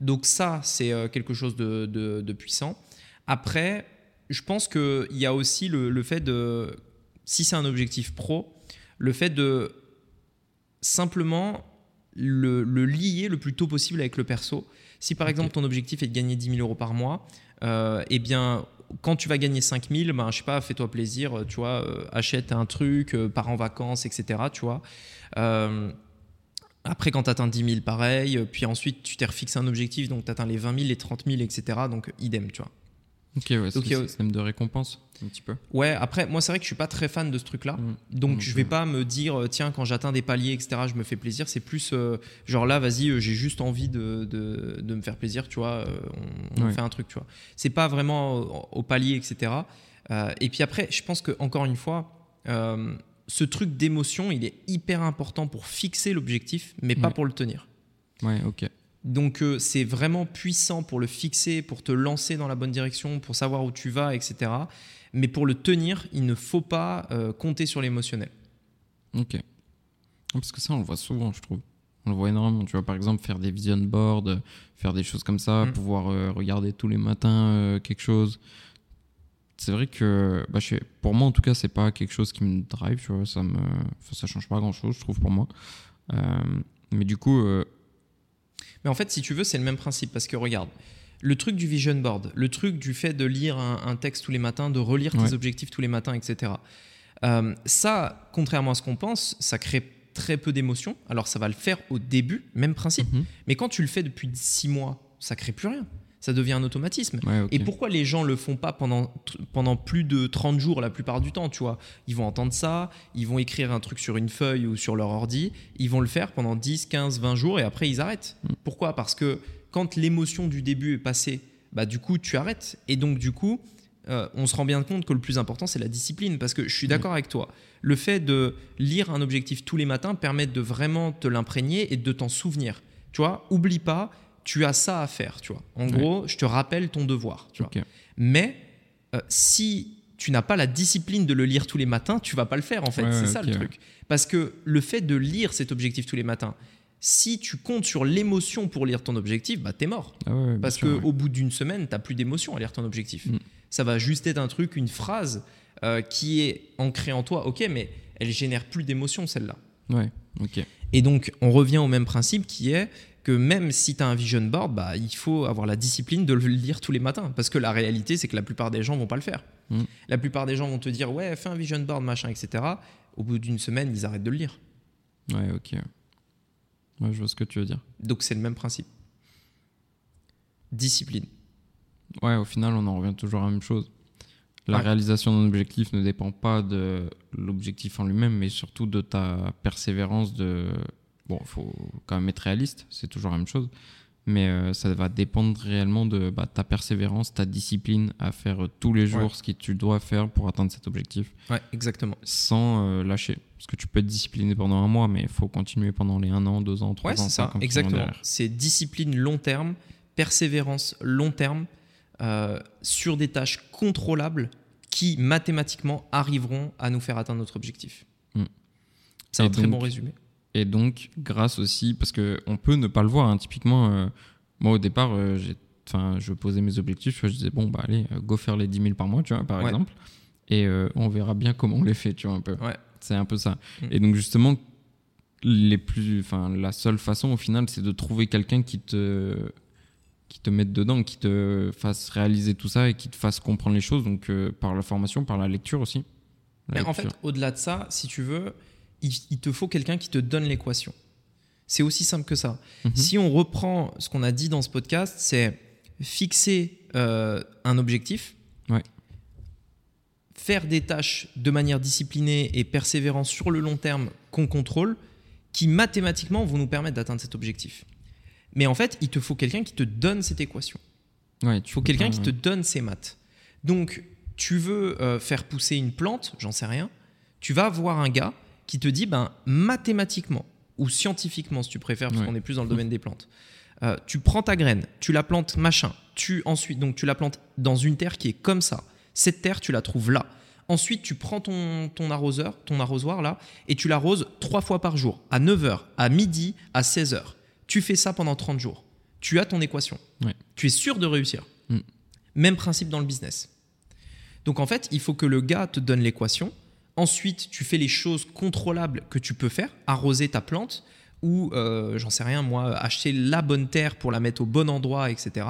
Donc ça, c'est euh, quelque chose de, de- de puissant. Après, je pense qu'il y a aussi le, le fait de, si c'est un objectif pro, le fait de simplement le, le lier le plus tôt possible avec le perso. Si par exemple ton objectif est de gagner 10 000 euros par mois, euh, eh bien quand tu vas gagner 5 000, ben, je sais pas, fais-toi plaisir, euh, tu vois, euh, achète un truc, euh, pars en vacances, etc. Tu vois. Euh, après, quand tu atteins 10 000, pareil. Puis ensuite, tu t'es refixé un objectif, donc tu atteins les 20 000, les 30 000, etc. Donc, idem, tu vois. Ok, ouais, c'est un système de récompense, un petit peu. Ouais, après, moi, c'est vrai que je suis pas très fan de ce truc-là. Mm. Donc, Donc, je vais pas me dire, euh, tiens, quand j'atteins des paliers, etc., je me fais plaisir. C'est plus, euh, genre là, vas-y, euh, j'ai juste envie de, de, de me faire plaisir, tu vois. euh, on on Ouais. fait un truc, tu vois. C'est pas vraiment au, au palier, etc. Et puis après, je pense que encore une fois, ce truc d'émotion, il est hyper important pour fixer l'objectif, mais pas pour le tenir. Ouais, ok. Donc euh, c'est vraiment puissant pour le fixer, pour te lancer dans la bonne direction, pour savoir où tu vas, etc. Mais pour le tenir, il ne faut pas euh, compter sur l'émotionnel. Ok. Parce que ça, on le voit souvent, je trouve. On le voit énormément. Tu vois, par exemple, faire des vision boards, euh, faire des choses comme ça, Mm. pouvoir euh, regarder tous les matins quelque chose. C'est vrai que, bah, je sais- pour moi en tout cas, c'est pas quelque chose qui me drive. Tu vois, ça me, enfin, ça change pas grand chose, je trouve pour moi. Euh, mais du coup, euh, Mais en fait, si tu veux, c'est le même principe parce que regarde, le truc du vision board, le truc du fait de lire un, un texte tous les matins, de relire tes Ouais. objectifs tous les matins, etc. euh, ça, contrairement à ce qu'on pense, ça crée très peu d'émotions. Alors ça va le faire au début, même principe. mhm. Mais quand tu le fais depuis six mois, ça crée plus rien. Ça devient un automatisme. ouais. Et pourquoi les gens le font pas pendant, pendant plus de 30 jours la plupart du temps, tu vois? Ils vont entendre ça, ils vont écrire un truc sur une feuille ou sur leur ordi, ils vont le faire pendant 10, 15, 20 jours et après ils arrêtent. Mm. Pourquoi? Parce que quand l'émotion du début est passée, bah du coup tu arrêtes. Et donc du coup, euh, on se rend bien compte que le plus important c'est la discipline. Parce que je suis d'accord avec toi. Le fait de lire un objectif tous les matins permet de vraiment te l'imprégner et de t'en souvenir. Tu vois, oublie pas, tu as ça à faire. Tu vois. En Ouais. gros, je te rappelle ton devoir. Tu vois. Mais euh, si tu n'as pas la discipline de le lire tous les matins, tu vas pas le faire en fait. Ouais, c'est ça le truc. Parce que le fait de lire cet objectif tous les matins, si tu comptes sur l'émotion pour lire ton objectif, bah t'es mort. Ah ouais, Parce qu'au ouais. bout d'une semaine, t'as plus d'émotion à lire ton objectif. Mm. Ça va juste être un truc, une phrase euh, qui est ancrée en toi. Ok, mais elle génère plus d'émotion celle-là. Ouais, ok. Et donc, on revient au même principe qui est que même si tu as un vision board, bah, il faut avoir la discipline de le lire tous les matins. Parce que la réalité, c'est que la plupart des gens vont pas le faire. Mm. La plupart des gens vont te dire, ouais, fais un vision board, machin, etc. Au bout d'une semaine, ils arrêtent de le lire. Ouais, ok. Ouais, je vois ce que tu veux dire. Donc, c'est le même principe. Discipline. Ouais, au final, on en revient toujours à la même chose. La Ouais. réalisation d'un objectif ne dépend pas de l'objectif en lui-même, mais surtout de ta persévérance. De bon, il faut quand même être réaliste, c'est toujours la même chose, mais euh, ça va dépendre réellement de bah, ta persévérance, ta discipline à faire euh, tous les jours Ouais. ce que tu dois faire pour atteindre cet objectif, Ouais, exactement. sans euh, lâcher. Parce que tu peux être discipliné pendant un mois, mais il faut continuer pendant les un an, deux ans, trois Ouais, ans, c'est ça, exactement. C'est discipline long terme, persévérance long terme, euh, sur des tâches contrôlables qui mathématiquement arriveront à nous faire atteindre notre objectif. Mm. C'est un très bon résumé. Et donc, grâce aussi, parce que on peut ne pas le voir, hein, typiquement, euh, moi au départ, euh, je posais mes objectifs, je disais, bon, bah allez, euh, go faire les 10 000 par mois, tu vois, par Ouais. exemple, et euh, on verra bien comment on les fait, tu vois, un peu. Ouais. C'est un peu ça. Mm. Et donc, justement, les plus, enfin, la seule façon au final, c'est de trouver quelqu'un qui te qui te mette dedans, qui te fasse réaliser tout ça et qui te fasse comprendre les choses, donc par la formation, par la lecture aussi. La Mais en fait, au-delà de ça, si tu veux, il, il te faut quelqu'un qui te donne l'équation. C'est aussi simple que ça. Mhm. Si on reprend ce qu'on a dit dans ce podcast, c'est fixer euh, un objectif, Ouais. faire des tâches de manière disciplinée et persévérante sur le long terme qu'on contrôle, qui mathématiquement vont nous permettre d'atteindre cet objectif. Mais en fait, il te faut quelqu'un qui te donne cette équation. ouais, Il faut quelqu'un qui te donne ces maths. Donc, tu veux euh, faire pousser une plante, j'en sais rien, tu vas voir un gars qui te dit, ben, mathématiquement, ou scientifiquement si tu préfères, parce Ouais. qu'on est plus dans le domaine des plantes, euh, tu prends ta graine, tu la plantes machin, tu ensuite, donc tu la plantes dans une terre qui est comme ça. Cette terre, tu la trouves là. Ensuite, tu prends ton, ton arroseur, ton arrosoir là, et tu l'arroses trois fois par jour, à 9h, à midi, à 16h. Tu fais ça pendant 30 jours. Tu as ton équation. Ouais. Tu es sûr de réussir. Mm. Même principe dans le business. Donc en fait, il faut que le gars te donne l'équation. Ensuite, tu fais les choses contrôlables que tu peux faire, arroser ta plante ou, euh, j'en sais rien, moi, acheter la bonne terre pour la mettre au bon endroit, etc.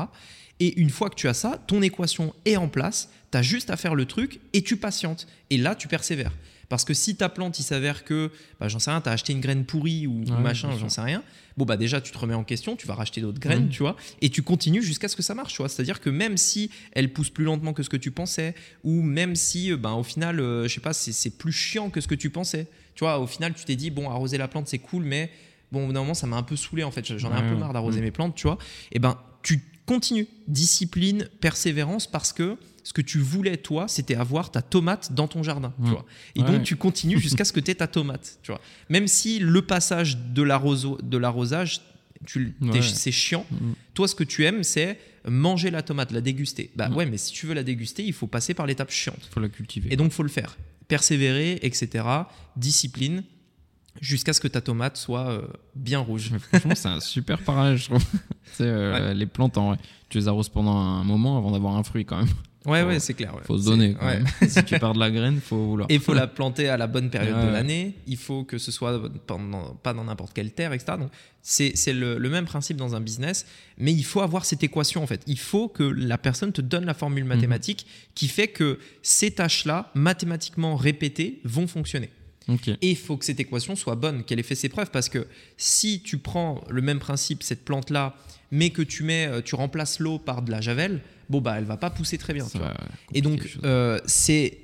Et une fois que tu as ça, ton équation est en place, tu as juste à faire le truc et tu patientes. Et là, tu persévères. Parce que si ta plante, il s'avère que, bah, j'en sais rien, tu as acheté une graine pourrie ou Ouais, machin, j'en sais rien, bon, bah déjà, tu te remets en question, tu vas racheter d'autres graines, Mhm. tu vois, et tu continues jusqu'à ce que ça marche, tu vois. C'est-à-dire que même si elle pousse plus lentement que ce que tu pensais, ou même si, euh, ben, au final, euh, je sais pas, c'est plus chiant que ce que tu pensais, tu vois, au final, tu t'es dit, bon, arroser la plante, c'est cool, mais bon, au bout d'un moment, ça m'a un peu saoulé, en fait, j'en ai un peu marre d'arroser Mhm. mes plantes, tu vois, et ben, tu continues, discipline, persévérance, parce que ce que tu voulais, toi, c'était avoir ta tomate dans ton jardin, tu Mhm. vois. Et Ouais. donc, tu continues jusqu'à ce que tu aies ta tomate, tu vois. Même si le passage de l'arrosage, Ouais. c'est chiant, Mm. toi, ce que tu aimes, c'est manger la tomate, la déguster. Bah Mm. ouais, mais si tu veux la déguster, il faut passer par l'étape chiante. faut la cultiver. Et donc, faut le faire. Persévérer, etc. Discipline, jusqu'à ce que ta tomate soit euh, bien rouge. Mais franchement, c'est un super parallèle, je trouve. Euh, les plantes, en vrai. Tu les arroses pendant un moment avant d'avoir un fruit quand même. Ouais, Faut- ouais, c'est clair. ouais. Faut se donner quand ouais. même. si tu pars de la graine, faut vouloir. Et il faut la planter à la bonne période de l'année. Il faut que ce soit pendant- pas dans n'importe quelle terre, etc. Donc, c'est c'est le, le même principe dans un business. Mais il faut avoir cette équation, en fait. Il faut que la personne te donne la formule mathématique qui fait que ces tâches-là, mathématiquement répétées, vont fonctionner. Et il faut que cette équation soit bonne, qu'elle ait fait ses preuves. Parce que si tu prends le même principe, cette plante-là, mais que tu mets, euh, tu remplaces l'eau par de la javel, bon, bah, elle va pas pousser très bien. Tu vois. Et donc, euh, c'est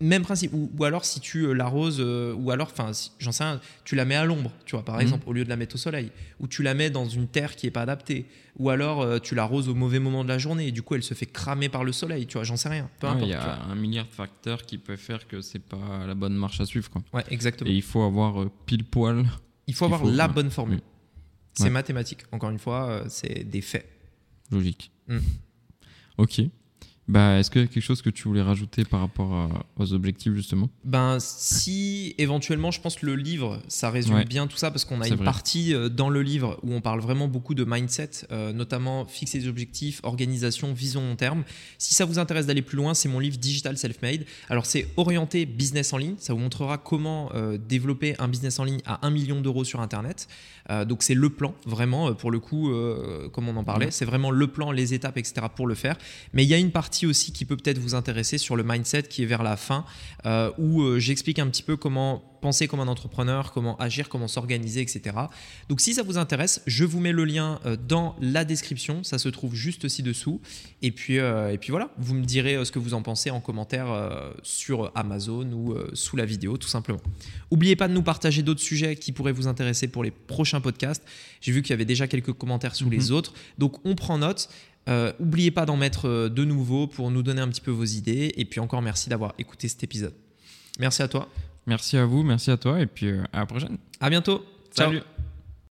même principe. Ou, ou alors, si tu euh, l'arroses, euh, ou alors, enfin, si- j'en sais rien, tu la mets à l'ombre, tu vois, par Mhm. exemple, au lieu de la mettre au soleil. Ou tu la mets dans une terre qui est pas adaptée. Ou alors, euh, tu l'arroses au mauvais moment de la journée, et du coup, elle se fait cramer par le soleil, tu vois, j'en sais rien. Peu importe. il y a un milliard de facteurs qui peuvent faire que c'est pas la bonne marche à suivre. Quoi. Ouais, exactement. Et il faut avoir pile poil. il faut avoir faut, la ouais. bonne formule. C'est Ouais. mathématique. Encore une fois, c'est des faits. Logique. Mm. Ok. Bah, est-ce qu'il y a quelque chose que tu voulais rajouter par rapport à- aux objectifs justement? Ben, si éventuellement, je pense que le livre, ça résume Ouais. bien tout ça parce qu'on a une vrai. partie euh, dans le livre où on parle vraiment beaucoup de mindset, euh, notamment fixer des objectifs, organisation, vision long terme. Si ça vous intéresse d'aller plus loin, c'est mon livre Digital Self-Made. Alors, c'est orienté business en ligne. Ça vous montrera comment euh, développer un business en ligne à 1 million d'euros sur Internet. Euh, donc, c'est le plan, vraiment, pour le coup, comme on en parlait. Ouais. C'est vraiment le plan, les étapes, etc. pour le faire. Mais il y a une partie aussi qui peut peut-être vous intéresser sur le mindset qui est vers la fin, euh, où euh, j'explique un petit peu comment penser comme un entrepreneur, comment agir, comment s'organiser, etc. Donc si ça vous intéresse, je vous mets le lien euh, dans la description, ça se trouve juste ci-dessous. Et puis, euh, et puis voilà, vous me direz ce que vous en pensez en commentaire euh, sur Amazon ou euh, sous la vidéo, tout simplement. N'oubliez pas de nous partager d'autres sujets qui pourraient vous intéresser pour les prochains podcasts. J'ai vu qu'il y avait déjà quelques commentaires sous Mhm. les autres, donc on prend note. Euh, N'oubliez pas d'en mettre euh, de nouveaux pour nous donner un petit peu vos idées. Et puis encore merci d'avoir écouté cet épisode. Merci à toi. Merci à vous, merci à toi et puis euh, à la prochaine. À bientôt. Ciao. Salut